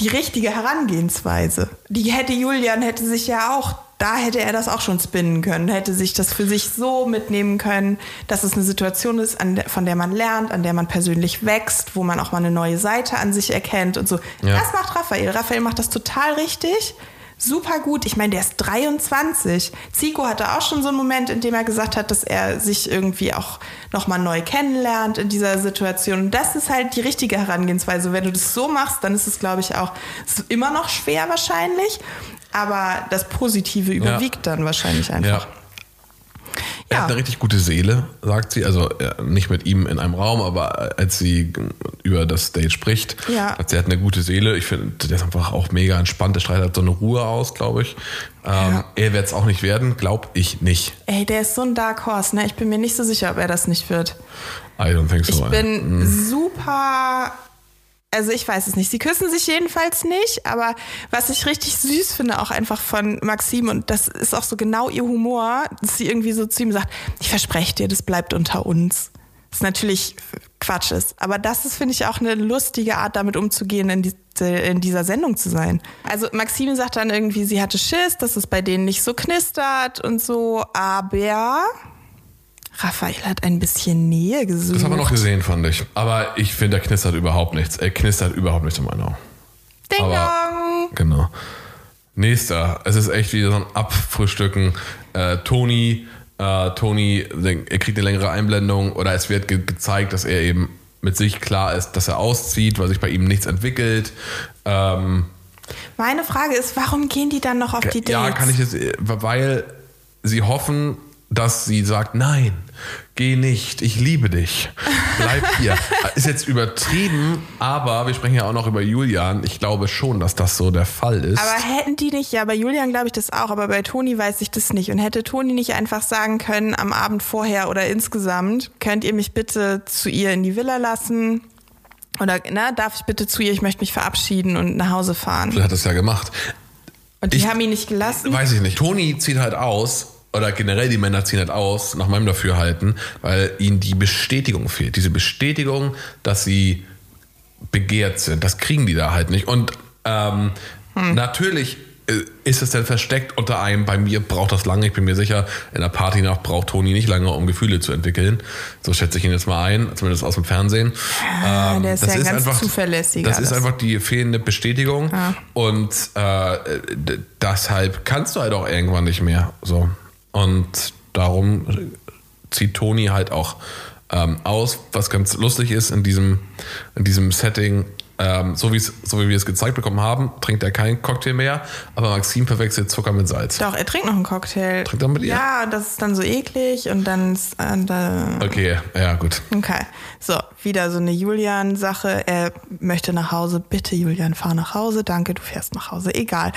die richtige Herangehensweise. Die hätte Julian, hätte sich ja auch, da hätte er das auch schon spinnen können, hätte sich das für sich so mitnehmen können, dass es eine Situation ist, der, von der man lernt, an der man persönlich wächst, wo man auch mal eine neue Seite an sich erkennt und so. Ja. Das macht Raphael. Raphael macht das total richtig. Super gut. Ich meine, der ist 23. Zico hatte auch schon so einen Moment, in dem er gesagt hat, dass er sich irgendwie auch nochmal neu kennenlernt in dieser Situation. Und das ist halt die richtige Herangehensweise. Wenn du das so machst, dann ist es, glaube ich, auch immer noch schwer wahrscheinlich. Aber das Positive überwiegt dann wahrscheinlich einfach. Ja. Er hat eine richtig gute Seele, sagt sie. Also äh, nicht mit ihm in einem Raum, aber äh, als sie über das Date spricht, Ja. hat sie hat eine gute Seele. Ich finde, der ist einfach auch mega entspannt. Der strahlt halt so eine Ruhe aus, glaube ich. Ähm, Ja. Er wird es auch nicht werden, glaube ich nicht. Ey, der ist so ein Dark Horse, ne? Ich bin mir nicht so sicher, ob er das nicht wird. I don't think so. Ich ey. bin super. Also ich weiß es nicht. Sie küssen sich jedenfalls nicht, aber was ich richtig süß finde, auch einfach von Maxim, und das ist auch so genau ihr Humor, dass sie irgendwie so zu ihm sagt, ich verspreche dir, das bleibt unter uns. Das natürlich Quatsch ist. Aber das ist, finde ich, auch eine lustige Art, damit umzugehen, in, diese, in dieser Sendung zu sein. Also Maxim sagt dann irgendwie, sie hatte Schiss, dass es bei denen nicht so knistert und so, aber Raphael hat ein bisschen Nähe gesucht. das haben wir noch gesehen, fand ich. Aber ich finde, er knistert überhaupt nichts. Er knistert überhaupt nichts in meinen Augen. Ding Aber- dong! Genau. Nächster. Es ist echt wieder so ein Abfrühstücken. Äh, Toni, äh, Toni, er kriegt eine längere Einblendung oder es wird ge gezeigt, dass er eben mit sich klar ist, dass er auszieht, weil sich bei ihm nichts entwickelt. Ähm, Meine Frage ist, warum gehen die dann noch auf die Dates? ja, kann ich jetzt, weil sie hoffen, dass sie sagt, nein, geh nicht, ich liebe dich, bleib hier. [LAUGHS] Ist jetzt übertrieben, aber wir sprechen ja auch noch über Julian. Ich glaube schon, dass das so der Fall ist. Aber hätten die nicht, ja, bei Julian glaube ich das auch, aber bei Toni weiß ich das nicht. Und hätte Toni nicht einfach sagen können, am Abend vorher oder insgesamt, könnt ihr mich bitte zu ihr in die Villa lassen? Oder na, darf ich bitte zu ihr, ich möchte mich verabschieden und nach Hause fahren. er hat es ja gemacht. Und die Ich- haben ihn nicht gelassen. Weiß ich nicht. Toni zieht halt aus, oder generell die Männer ziehen halt aus, nach meinem Dafürhalten, weil ihnen die Bestätigung fehlt. Diese Bestätigung, dass sie begehrt sind. Das kriegen die da halt nicht. Und ähm, natürlich äh, ist es dann versteckt unter einem, bei mir braucht das lange, ich bin mir sicher, in der Partynacht braucht Toni nicht lange, um Gefühle zu entwickeln. So schätze ich ihn jetzt mal ein, zumindest aus dem Fernsehen. Ah, der ist das ja ist ganz einfach, zuverlässiger, Das ist das. einfach die fehlende Bestätigung und äh, deshalb kannst du halt auch irgendwann nicht mehr. So. Und darum zieht Toni halt auch ähm, aus, was ganz lustig ist in diesem, in diesem Setting. Ähm, so, so wie wir es gezeigt bekommen haben, trinkt er keinen Cocktail mehr, aber Maxim verwechselt Zucker mit Salz. Doch, er trinkt noch einen Cocktail. Trinkt er mit ihr? Ja, das ist dann so eklig und dann ist, äh, da, Okay, ja, gut. Okay, so, wieder so eine Julian-Sache. Er möchte nach Hause. Bitte, Julian, fahr nach Hause. Danke, du fährst nach Hause. Egal.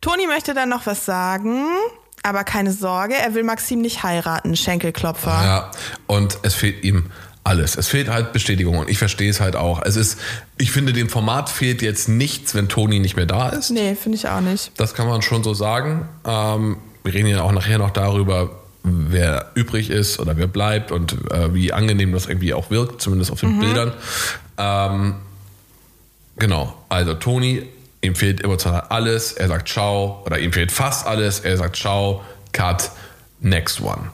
Toni möchte dann noch was sagen, aber keine Sorge, er will Maxim nicht heiraten. Schenkelklopfer. Ja, und es fehlt ihm alles. Es fehlt halt Bestätigung und ich verstehe es halt auch. Es ist, ich finde, dem Format fehlt jetzt nichts, wenn Toni nicht mehr da ist. Nee, finde ich auch nicht. Das kann man schon so sagen. Ähm, wir reden ja auch nachher noch darüber, wer übrig ist oder wer bleibt und äh, wie angenehm das irgendwie auch wirkt, zumindest auf den Bildern. Ähm, genau, also Toni, ihm fehlt emotional alles. Er sagt Ciao oder ihm fehlt fast alles. Er sagt Ciao, Cut, next one.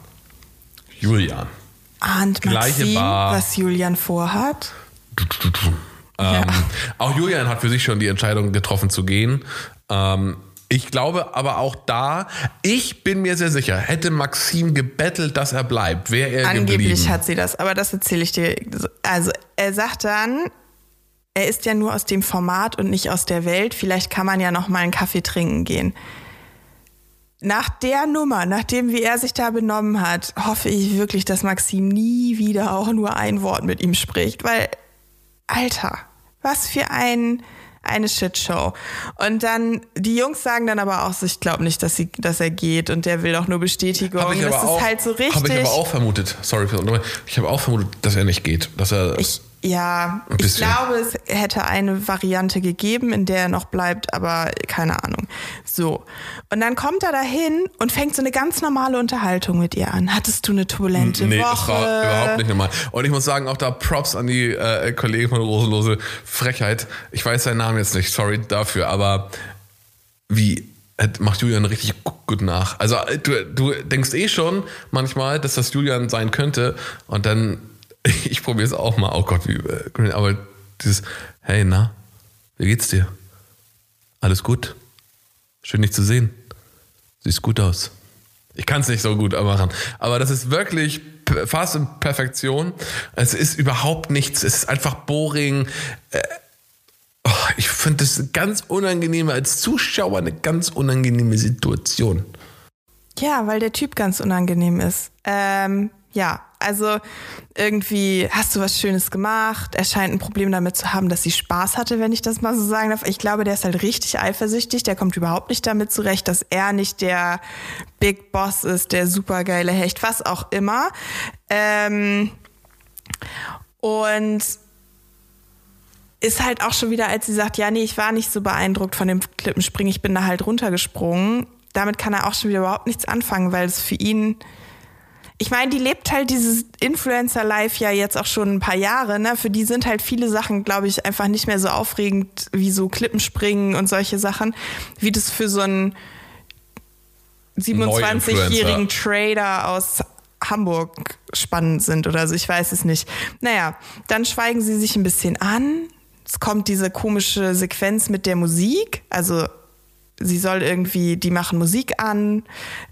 Julian. Ahnt Gleiche Maxim, Bar. was Julian vorhat? Ähm, Auch Julian hat für sich schon die Entscheidung getroffen zu gehen. Ähm, ich glaube aber auch da, ich bin mir sehr sicher, hätte Maxim gebettelt, dass er bleibt, wäre er Angeblich geblieben. hat sie das, aber das erzähle ich dir. Also, er sagt dann, er ist ja nur aus dem Format und nicht aus der Welt. Vielleicht kann man ja noch mal einen Kaffee trinken gehen. Nach der Nummer, nachdem wie er sich da benommen hat, hoffe ich wirklich, dass Maxim nie wieder auch nur ein Wort mit ihm spricht, weil, Alter, was für ein eine Shitshow. Und dann, die Jungs sagen dann aber auch, so, ich glaube nicht, dass, sie, dass er geht und der will doch nur Bestätigung. Hab ich das aber ist auch, halt so richtig. Habe ich aber auch vermutet. Sorry, ich habe auch vermutet, dass er nicht geht. Dass er Ich, ja, ich glaube, es hätte eine Variante gegeben, in der er noch bleibt, aber keine Ahnung. So. Und dann kommt er dahin und fängt so eine ganz normale Unterhaltung mit ihr an. Hattest du eine turbulente Nee, Woche? das war überhaupt nicht normal. Und ich muss sagen, auch da Props an die äh, Kollegen von Rosenlose Frechheit. Ich weiß seinen Namen jetzt nicht, sorry dafür, aber wie macht Julian richtig gu- gut nach. Also äh, du, du denkst eh schon manchmal, dass das Julian sein könnte und dann, [LAUGHS] ich probiere es auch mal, oh Gott, wie, äh, aber dieses, hey, na, wie geht's dir? Alles gut? Schön dich zu sehen. Siehst gut aus. Ich kann es nicht so gut machen, aber das ist wirklich fast in Perfektion. Es ist überhaupt nichts. Es ist einfach boring. Äh, oh, ich finde das ganz unangenehm als Zuschauer eine ganz unangenehme Situation. Ja, weil der Typ ganz unangenehm ist. Ähm, ja, also irgendwie hast du was Schönes gemacht. Er scheint ein Problem damit zu haben, dass sie Spaß hatte, wenn ich das mal so sagen darf. Ich glaube, der ist halt richtig eifersüchtig. Der kommt überhaupt nicht damit zurecht, dass er nicht der Big Boss ist, der supergeile Hecht, was auch immer. Ähm, und ist halt auch schon wieder, als sie sagt, ja, nee, ich war nicht so beeindruckt von dem Klippenspringen, ich bin da halt runtergesprungen. Damit kann er auch schon wieder überhaupt nichts anfangen, weil es für ihn. Ich meine, die lebt halt dieses Influencer-Life ja jetzt auch schon ein paar Jahre, ne? Für die sind halt viele Sachen, glaube ich, einfach nicht mehr so aufregend wie so Klippenspringen und solche Sachen, wie das für so einen 27-jährigen Trader aus Hamburg spannend sind oder so, ich weiß es nicht. Naja, dann schweigen sie sich ein bisschen an. Es kommt diese komische Sequenz mit der Musik. Also sie soll irgendwie, die machen Musik an.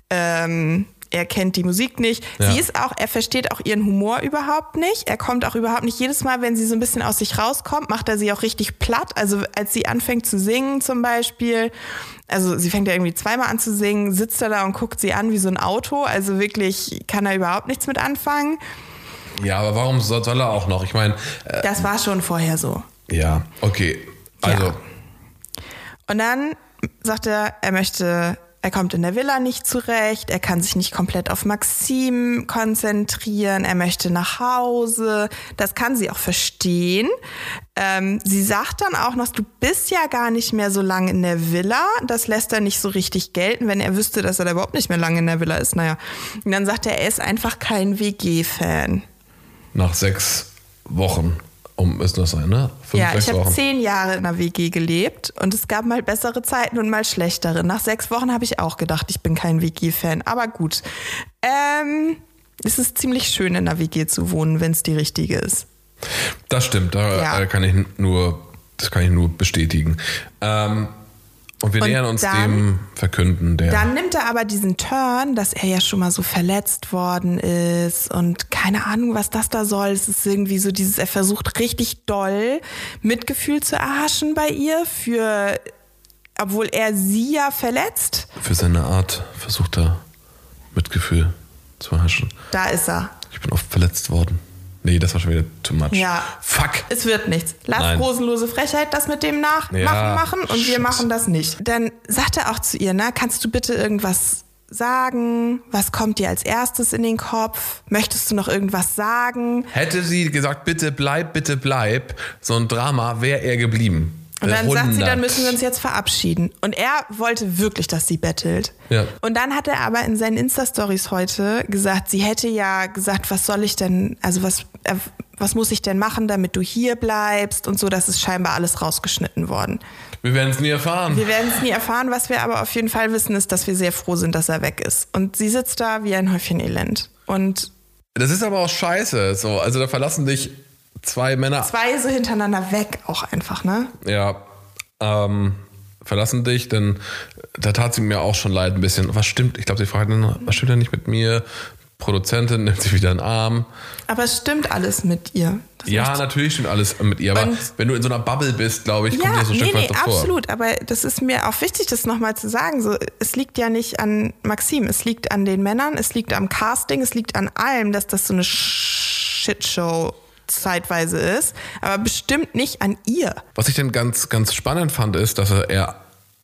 Ähm, er kennt die Musik nicht. Ja. Sie ist auch, er versteht auch ihren Humor überhaupt nicht. Er kommt auch überhaupt nicht jedes Mal, wenn sie so ein bisschen aus sich rauskommt, macht er sie auch richtig platt. Also als sie anfängt zu singen zum Beispiel, also sie fängt ja irgendwie zweimal an zu singen, sitzt er da und guckt sie an wie so ein Auto. Also wirklich kann er überhaupt nichts mit anfangen. Ja, aber warum soll, er auch noch? Ich meine, äh, Das war schon vorher so. ja, okay. Also, Ja. Und dann sagt er, er möchte, er kommt in der Villa nicht zurecht, er kann sich nicht komplett auf Maxim konzentrieren, er möchte nach Hause. Das kann sie auch verstehen. Ähm, sie sagt dann auch noch, du bist ja gar nicht mehr so lange in der Villa. Das lässt er nicht so richtig gelten, wenn er wüsste, dass er da überhaupt nicht mehr lange in der Villa ist. Naja. Und dann sagt er, er ist einfach kein WG-Fan. nach sechs Wochen, um ist das sein, ne? Fünf, Ja, ich habe zehn Jahre in einer WG gelebt und es gab mal bessere Zeiten und mal schlechtere. Nach sechs Wochen habe ich auch gedacht, ich bin kein WG-Fan. Aber gut. Ähm, es ist ziemlich schön, in einer WG zu wohnen, wenn es die richtige ist. Das stimmt, da Ja. äh, kann ich nur, das kann ich nur bestätigen. Ähm, und wir nähern uns dann- dem Verkünden der. Dann nimmt er aber diesen Turn, dass er ja schon mal so verletzt worden ist und keine Ahnung, was das da soll. Es ist irgendwie so dieses, er versucht richtig doll Mitgefühl zu erhaschen bei ihr für, obwohl er sie ja verletzt. für seine Art versucht er Mitgefühl zu erhaschen. Da ist er. Ich bin oft verletzt worden. Nee, das war schon wieder too much. Ja. Fuck. Es wird nichts. Lass Nein. rosenlose Frechheit das mit dem Nachmachen Ja, machen und wir shit. machen das nicht. Dann sagt er auch zu ihr, na, kannst du bitte irgendwas sagen? Was kommt dir als erstes in den Kopf? Möchtest du noch irgendwas sagen? Hätte sie gesagt, bitte bleib, bitte bleib, so ein Drama, wäre er geblieben. Und dann sagt sie, 100. dann müssen wir uns jetzt verabschieden. Und er wollte wirklich, dass sie bettelt. Ja. Und dann hat er aber in seinen Insta-Stories heute gesagt, sie hätte ja gesagt, was soll ich denn, also was, äh, was muss ich denn machen, damit du hier bleibst und so. Das ist scheinbar alles rausgeschnitten worden. Wir werden es nie erfahren. Wir werden es nie erfahren. Was wir aber auf jeden Fall wissen, ist, dass wir sehr froh sind, dass er weg ist. Und sie sitzt da wie ein Häufchen Elend. Und Das ist aber auch scheiße. So. Also da verlassen dich zwei Männer. zwei so hintereinander weg auch einfach, ne? Ja. Ähm, verlassen dich, denn da tat sie mir auch schon leid ein bisschen. Was stimmt? Ich glaube, sie fragt dann, was stimmt denn nicht mit mir? Produzentin nimmt sich wieder einen Arm. Aber es stimmt alles mit ihr. Das Ja, natürlich stimmt alles mit ihr, aber Und- wenn du in so einer Bubble bist, glaube ich, kommt Ja, dir so ein nee, Stück nee, weit davor. absolut. Aber das ist mir auch wichtig, das nochmal zu sagen. So, es liegt ja nicht an Maxim, es liegt an den Männern, es liegt am Casting, es liegt an allem, dass das so eine Shitshow zeitweise ist, aber bestimmt nicht an ihr. Was ich denn ganz, ganz spannend fand, ist, dass er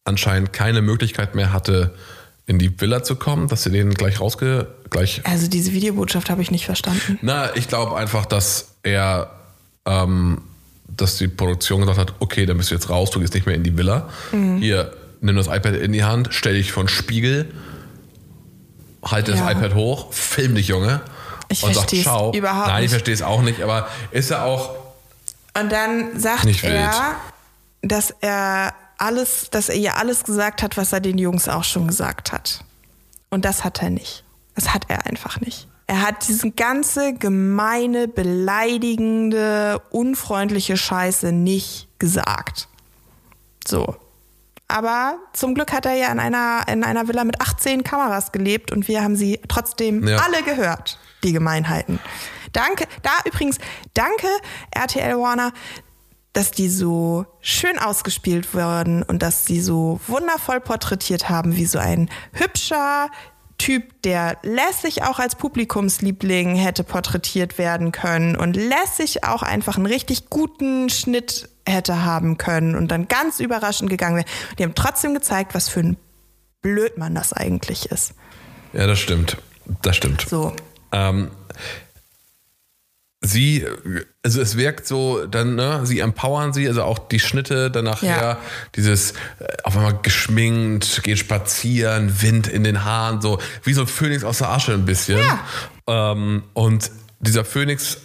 anscheinend keine Möglichkeit mehr hatte, in die Villa zu kommen, dass sie den gleich rausge... gleich Also diese Videobotschaft habe ich nicht verstanden. Na, ich glaube einfach, dass er, ähm, dass die Produktion gesagt hat, okay, dann bist du jetzt raus, du gehst nicht mehr in die Villa. Mhm. Hier, nimm das iPad in die Hand, stell dich vor den Spiegel, halte Ja. das iPad hoch, film dich, Junge. Ich und sag versteh's ciao. überhaupt Nein, ich verstehe es auch nicht, aber ist ja auch, Und dann sagt Nicht wild. er, dass er alles, dass er ihr alles gesagt hat, was er den Jungs auch schon gesagt hat. Und das hat er nicht. Das hat er einfach nicht. Er hat diesen ganze gemeine, beleidigende, unfreundliche Scheiße nicht gesagt. So. Aber zum Glück hat er ja in einer, in einer Villa mit 18 Kameras gelebt und wir haben sie trotzdem Ja. alle gehört, die Gemeinheiten. Danke, da übrigens, danke RTL Warner, dass die so schön ausgespielt wurden und dass sie so wundervoll porträtiert haben, wie so ein hübscher Typ, der lässig auch als Publikumsliebling hätte porträtiert werden können und lässig auch einfach einen richtig guten Schnitt hätte haben können und dann ganz überraschend gegangen wäre. Die haben trotzdem gezeigt, was für ein Blödmann das eigentlich ist. ja, das stimmt. Das stimmt. So. Ähm, sie, also es wirkt so, dann, ne, sie empowern sie, also auch die Schnitte dann nachher, Ja. dieses äh, auf einmal geschminkt, geht spazieren, Wind in den Haaren, so wie so ein Phönix aus der Asche ein bisschen. Ja. Ähm, und dieser Phönix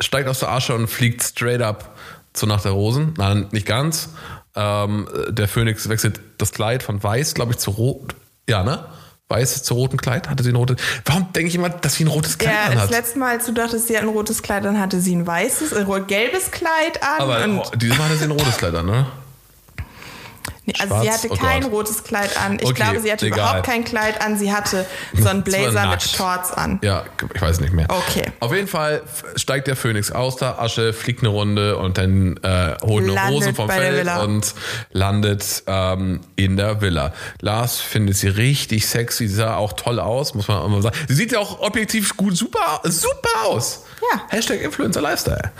steigt aus der Asche und fliegt straight up zu Nacht der Rosen. Nein, nicht ganz. Ähm, der Phönix wechselt das Kleid von weiß, glaube ich, zu rot. Ja, ne? Weiß zu rotem Kleid. Hatte sie ein rotes. Warum denke ich immer, dass sie ein rotes Kleid Ja, anhat? das letzte Mal, als du dachtest, sie hat ein rotes Kleid, dann hatte sie ein weißes, ein rot-gelbes Kleid an. Aber und, dieses Mal hatte sie ein rotes Kleid an, ne? Nee, also sie hatte Oh kein Gott. rotes Kleid an. Ich Okay, glaube, sie hatte egal. überhaupt kein Kleid an. Sie hatte so einen [LAUGHS] Blazer mit. Shorts an. Ja, ich weiß nicht mehr. Okay. Auf jeden Fall steigt der Phönix aus der Asche, fliegt eine Runde und dann äh, holt eine Landet Rose vom Feld und landet ähm, in der Villa. Lars findet sie richtig sexy, sie sah auch toll aus, muss man auch mal sagen. Sie sieht ja auch objektiv gut, super, super aus. Ja. Hashtag Influencer Lifestyle.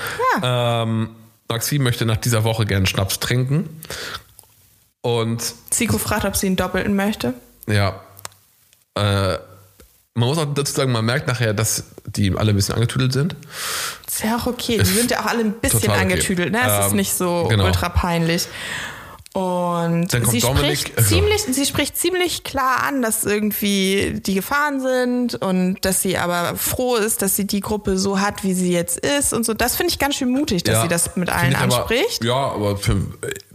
Ähm, Maxim möchte nach dieser Woche gerne Schnaps trinken. Und Zico fragt, ob sie einen Doppelten möchte. ja. Äh, man muss auch dazu sagen, man merkt nachher, dass die alle ein bisschen angetüdelt sind. Ist ja auch okay. Die sind ja auch alle ein bisschen okay. angetüdelt. Ne? Es ist Ähm, nicht so genau. ultra peinlich. Und sie spricht, also- ziemlich, sie spricht ziemlich klar an, dass irgendwie die Gefahren sind und dass sie aber froh ist, dass sie die Gruppe so hat, wie sie jetzt ist und so. Das finde ich ganz schön mutig, dass Ja, sie das mit allen ich aber- anspricht. ja, aber für,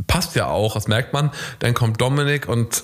passt ja auch, das merkt man. Dann kommt Dominik und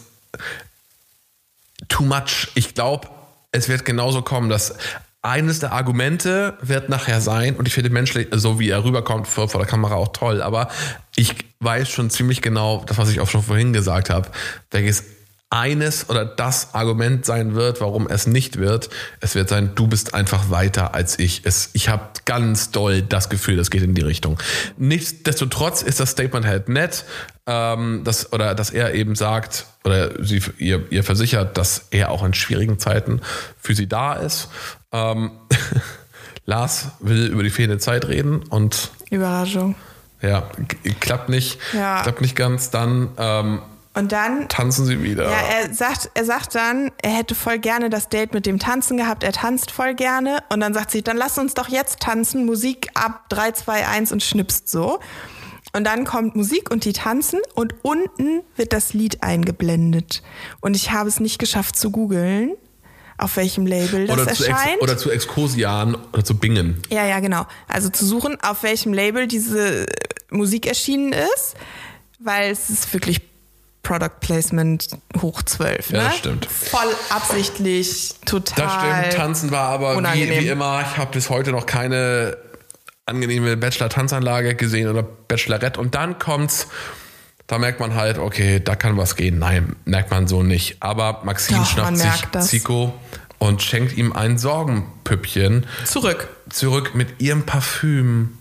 too much. Ich glaube, es wird genauso kommen, dass eines der Argumente wird nachher sein, und ich finde menschlich, so wie er rüberkommt vor, vor der Kamera auch toll, aber ich weiß schon ziemlich genau, das, was ich auch schon vorhin gesagt habe, welches eines oder das Argument sein wird, warum es nicht wird. Es wird sein, du bist einfach weiter als ich. Es, ich habe ganz doll das Gefühl, das geht in die Richtung. Nichtsdestotrotz ist das Statement halt nett, ähm, dass, oder dass er eben sagt, oder sie ihr, ihr versichert, dass er auch in schwierigen Zeiten für sie da ist. Ähm, [LAUGHS] Lars will über die fehlende Zeit reden und Überraschung. ja, klappt nicht, Ja. klappt nicht ganz. Dann ähm, Und dann tanzen sie wieder. Ja, er sagt, er sagt dann, er hätte voll gerne das Date mit dem Tanzen gehabt. Er tanzt voll gerne. Und dann sagt sie, dann lass uns doch jetzt tanzen. Musik ab 3, 2, 1 und schnipst so. Und dann kommt Musik und die tanzen und unten wird das Lied eingeblendet. Und ich habe es nicht geschafft zu googeln, auf welchem Label das oder, zu Ex erscheint. oder zu Exkursian oder zu Bingen. Ja, ja, genau. Also zu suchen, auf welchem Label diese Musik erschienen ist, weil es ist wirklich Product Placement hoch 12. Ja, ne? das stimmt. Voll absichtlich, total. Das stimmt, Tanzen war aber wie, wie immer, ich habe bis heute noch keine angenehme Bachelor-Tanzanlage gesehen oder Bachelorette. Und dann kommt's, da merkt man halt, okay, da kann was gehen. Nein, merkt man so nicht. Aber Maxine Doch, schnappt sich das. Zico und schenkt ihm ein Sorgenpüppchen Zurück. zurück mit ihrem Parfüm.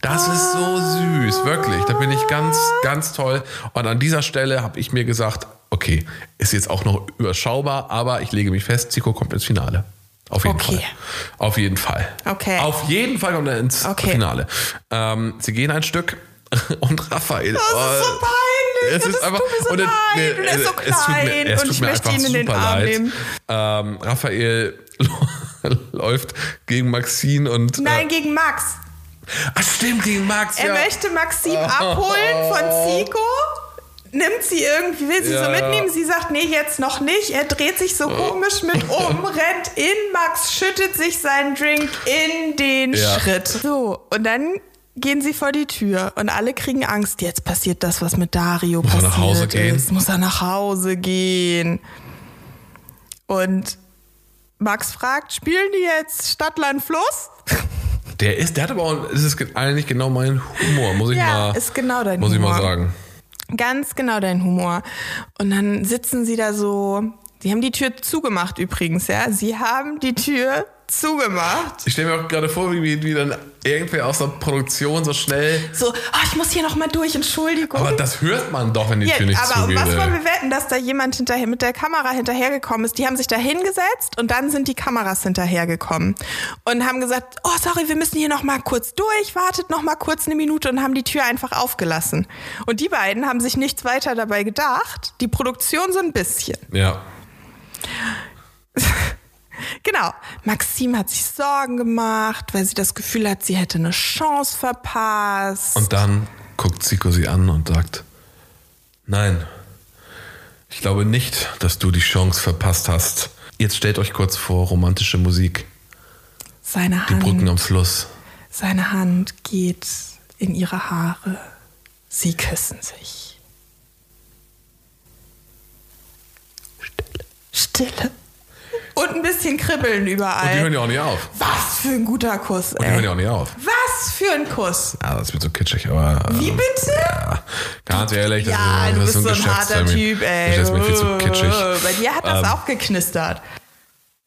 Das ist so süß, wirklich. Da bin ich ganz, ganz toll. Und an dieser Stelle habe ich mir gesagt, okay, ist jetzt auch noch überschaubar, aber ich lege mich fest, Zico kommt ins Finale. Auf jeden Okay. Fall. Auf jeden Fall. Okay. Auf jeden Fall kommt er ins Okay. Finale. Ähm, sie gehen ein Stück [LAUGHS] und Raphael. Das ist so oh, peinlich. es und ist einfach, so und, nee, und er ist so tut mir, klein. es und tut ich mir möchte ihn in den Arm leid. nehmen. Ähm, Raphael [LAUGHS] läuft gegen Maxine und. Nein, äh, gegen Max. Ach, stimmt, gegen Max. Er ja. möchte Maxim [LAUGHS] abholen von Zico. Nimmt sie irgendwie, will sie so Ja. mitnehmen. Sie sagt, nee, jetzt noch nicht. Er dreht sich so komisch mit [LAUGHS] um, rennt in Max, schüttet sich seinen Drink in den. Schritt. So, und dann gehen sie vor die Tür und alle kriegen Angst. Jetzt passiert das, was mit Dario Muss er passiert nach Hause gehen? ist. Muss er nach Hause gehen. Und Max fragt, spielen die jetzt Stadt, Land, Fluss? [LAUGHS] Der ist, der hat aber auch, das ist eigentlich genau mein Humor, muss ich Ja, mal. ist genau dein Muss ich mal Humor. sagen. Ganz genau dein Humor. Und dann sitzen sie da so. Sie haben die Tür zugemacht übrigens, ja. Sie haben die Tür zugemacht. Ich stelle mir auch gerade vor, wie, wie dann irgendwer aus der Produktion so schnell. So, ah, ich muss hier noch mal durch, Entschuldigung. Aber das hört man doch, wenn die ja, Tür nicht aber um was wollen wir wetten, dass da jemand hinterher mit der Kamera hinterhergekommen ist? Die haben sich da hingesetzt und dann sind die Kameras hinterhergekommen und haben gesagt, oh sorry, wir müssen hier noch mal kurz durch, wartet noch mal kurz eine Minute und haben die Tür einfach aufgelassen. Und die beiden haben sich nichts weiter dabei gedacht, die Produktion so ein bisschen. Ja. [LAUGHS] Genau. Maxim hat sich Sorgen gemacht, weil sie das Gefühl hat, sie hätte eine Chance verpasst. Und dann guckt Zico sie an und sagt: Nein, ich glaube nicht, dass du die Chance verpasst hast. Jetzt stellt euch kurz vor, romantische Musik, seine die Brücken Hand, am Fluss. seine Hand geht in ihre Haare. Sie küssen sich. Stille. Stille. Und ein bisschen Kribbeln Und die überall. hören ja auch nicht auf. Was für ein guter Kuss, Und die hören ja ey. auch nicht auf. Was für ein Kuss. Ja, das wird so kitschig, aber. äh, Wie bitte? Ja, ganz ehrlich, das, Ja, ist, du das bist ist so ein harter Geschäftstermin. Typ, ey. Das ist mir viel zu kitschig. Ähm. Bei dir hat das auch geknistert.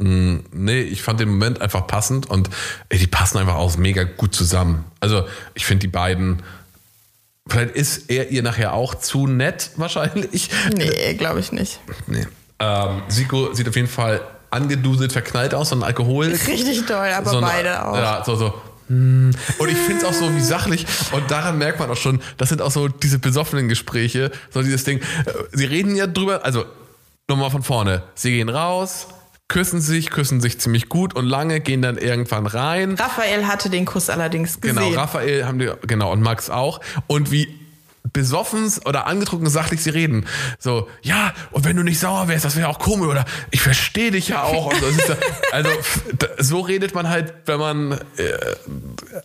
Nee, ich fand den Moment einfach passend und ey, die passen einfach auch mega gut zusammen. Also ich finde die beiden, vielleicht ist er ihr nachher auch zu nett wahrscheinlich. Nee, glaube ich nicht. Nee. Ähm, Siko sieht auf jeden Fall angeduselt, verknallt aus, so ein Alkohol. Richtig toll, aber so ein- beide auch. Ja, so, so. hm. Und ich finde es auch so wie sachlich. Und daran merkt man auch schon, das sind auch so diese besoffenen Gespräche. So dieses Ding. äh, Sie reden ja drüber, also nochmal von vorne. Sie gehen raus, küssen sich, küssen sich ziemlich gut und lange, gehen dann irgendwann rein. Raphael hatte den Kuss allerdings gesehen. Genau, Raphael haben die, genau, und Max auch. Und wie besoffen oder angetrunken sachlich sie reden. So, ja, und wenn du nicht sauer wärst, das wäre auch komisch, oder ich verstehe dich ja auch. Und so, ja, also so redet man halt, wenn man äh,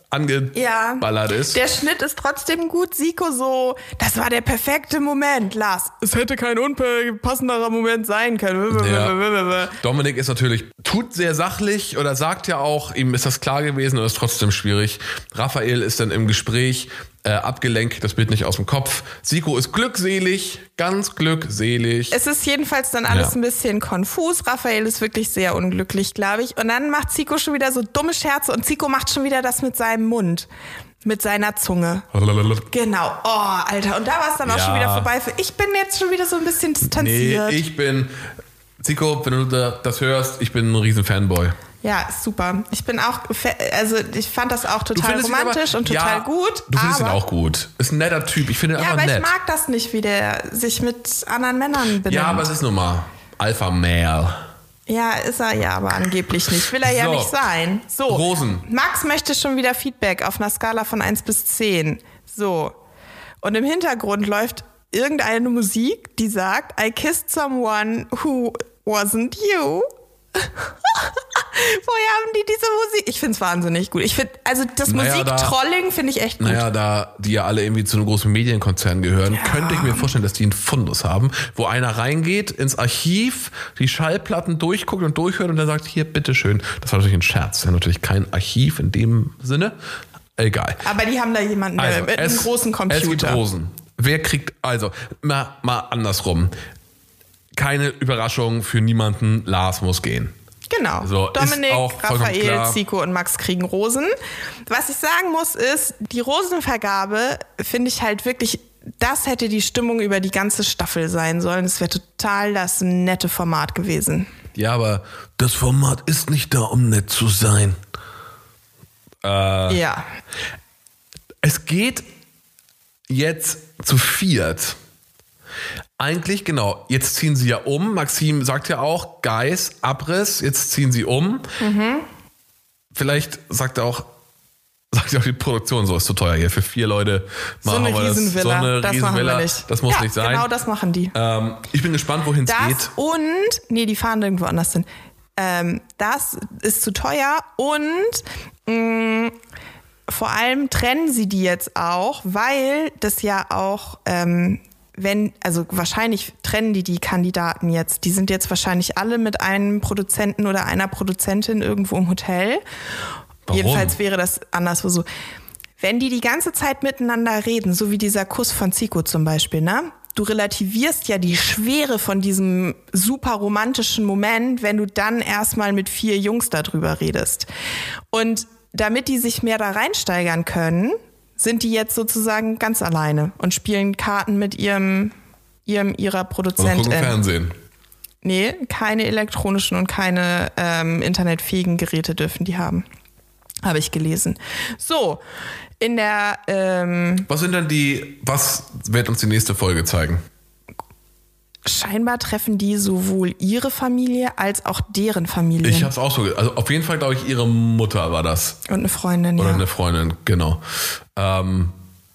angeballert ist. Der Schnitt ist trotzdem gut. Siko so, das war der perfekte Moment, Lars. Es hätte kein unpassenderer Moment sein können. Ja. Dominik ist natürlich, tut sehr sachlich oder sagt ja auch, ihm ist das klar gewesen und ist trotzdem schwierig. Raphael ist dann im Gespräch äh, abgelenkt, das Bild nicht aus dem Kopf. Siko ist glückselig, ganz glückselig. Es ist jedenfalls dann alles Ja. ein bisschen konfus. Raphael ist wirklich sehr unglücklich, glaube ich. Und dann macht Zico schon wieder so dumme Scherze und Zico macht schon wieder das mit seinem Mund. Mit seiner Zunge. Genau. Oh, Alter. Und da war es dann auch Ja. schon wieder vorbei. Ich bin jetzt schon wieder so ein bisschen Nee, distanziert. ich bin, Zico, wenn du da- das hörst, ich bin ein riesen Fanboy. Ja, super. Ich bin auch, also ich fand das auch total ihn romantisch aber- und total ja, gut. Du findest ihn aber, auch gut. Ist ein netter Typ. Ich finde ihn Ja, einfach aber nett. ich mag das nicht, wie der sich mit anderen Männern benimmt. ja, aber es ist nun mal Alpha Male. Ja, ist er ja, aber angeblich nicht. Will er ja So. nicht sein. So. Rosen. Max möchte schon wieder Feedback auf einer Skala von 1 bis 10. So. Und im Hintergrund läuft irgendeine Musik, die sagt, I kissed someone who wasn't you. Woher haben die diese Musik? Ich find's wahnsinnig gut. Ich finde, also das Naja, da- Musiktrolling finde ich echt gut. Naja, da die ja alle irgendwie zu einem großen Medienkonzern gehören, könnte ich mir vorstellen, dass die einen Fundus haben, wo einer reingeht ins Archiv, die Schallplatten durchguckt und durchhört und der sagt, hier, bitteschön. Das war natürlich ein Scherz. Ja natürlich kein Archiv in dem Sinne. Egal. Aber die haben da jemanden Also, mit einem es- großen Es gibt Computer. Rosen. Wer kriegt, also, mal, mal andersrum. Keine Überraschung für niemanden, Lars muss gehen. Genau. So, Dominik, Raphael. Zico und Max kriegen Rosen. Was ich sagen muss, ist, die Rosenvergabe finde ich halt wirklich, das hätte die Stimmung über die ganze Staffel sein sollen. Es wäre total das nette Format gewesen. Ja, aber das Format ist nicht da, um nett zu sein. Äh. Ja. Es geht jetzt zu viert. Eigentlich, genau, jetzt ziehen sie ja um. Maxim sagt ja auch, Guys, Abriss, jetzt ziehen sie um. Vielleicht sagt er auch, sagt ja auch die Produktion, so ist zu teuer hier für vier Leute. So eine. Riesenvilla. So eine das machen wir Riesenvilla. nicht. Das muss ja, nicht sein. Genau das machen die. ähm, ich bin gespannt, wohin es geht. und, nee, die fahren irgendwo anders hin. Ähm, das ist zu teuer und mh, vor allem trennen sie die jetzt auch, weil das ja auch, ähm, wenn, also wahrscheinlich trennen die die Kandidaten jetzt. Die sind jetzt wahrscheinlich alle mit einem Produzenten oder einer Produzentin irgendwo im Hotel. Warum? Jedenfalls wäre das anderswo so. Wenn die die ganze Zeit miteinander reden, so wie dieser Kuss von Zico zum Beispiel, ne? Du relativierst ja die Schwere von diesem super romantischen Moment, wenn du dann erstmal mit vier Jungs darüber redest. Und damit die sich mehr da reinsteigern können, sind die jetzt sozusagen ganz alleine und spielen Karten mit ihrem, ihrem ihrer Oder Produzentin. Fernsehen. Nee, keine elektronischen und keine ähm, internetfähigen Geräte dürfen die haben. Habe ich gelesen. So, in der, ähm, Was sind denn die, was wird uns die nächste Folge zeigen? Scheinbar treffen die sowohl ihre Familie als auch deren Familie. Ich hab's auch so, also auf jeden Fall glaube ich, ihre Mutter war das. und eine Freundin, Oder ja. eine Freundin, genau. Ähm,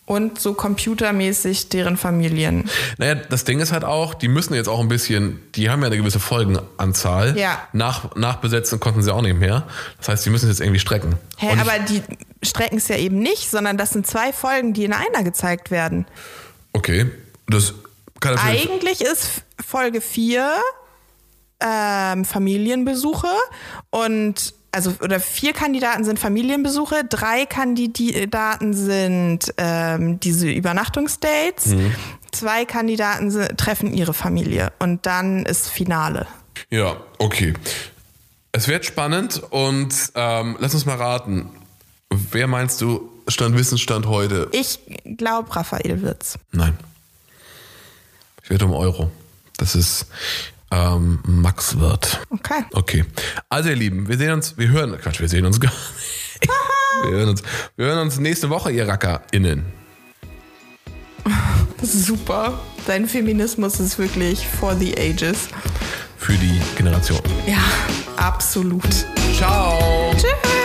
Und so computermäßig deren Familien. naja, das Ding ist halt auch, die müssen jetzt auch ein bisschen, die haben ja eine gewisse Folgenanzahl. Ja. Nach, nachbesetzen konnten sie auch nicht mehr. Das heißt, die müssen es jetzt irgendwie strecken. Hä, Und aber die strecken es ja eben nicht, sondern das sind zwei Folgen, die in einer gezeigt werden. okay, das kann. Eigentlich ist Folge 4 ähm, Familienbesuche und also oder vier Kandidaten sind Familienbesuche, drei Kandidaten sind ähm, diese Übernachtungsdates, zwei Kandidaten si- treffen ihre Familie und dann ist Finale. Ja, okay. Es wird spannend und ähm, lass uns mal raten. Wer meinst du, Stand Wissensstand heute? Ich glaube, Raphael wird's. Nein. Werde um Euro. Das ist ähm, Max Wirt. Okay. Okay. Also ihr Lieben, wir sehen uns, wir hören, Quatsch, wir sehen uns gar nicht. [LAUGHS] Wir hören uns, wir hören uns nächste Woche, ihr RackerInnen. Super. Dein Feminismus ist wirklich for the ages. Für die Generation. Ja, absolut. Ciao. Tschüss.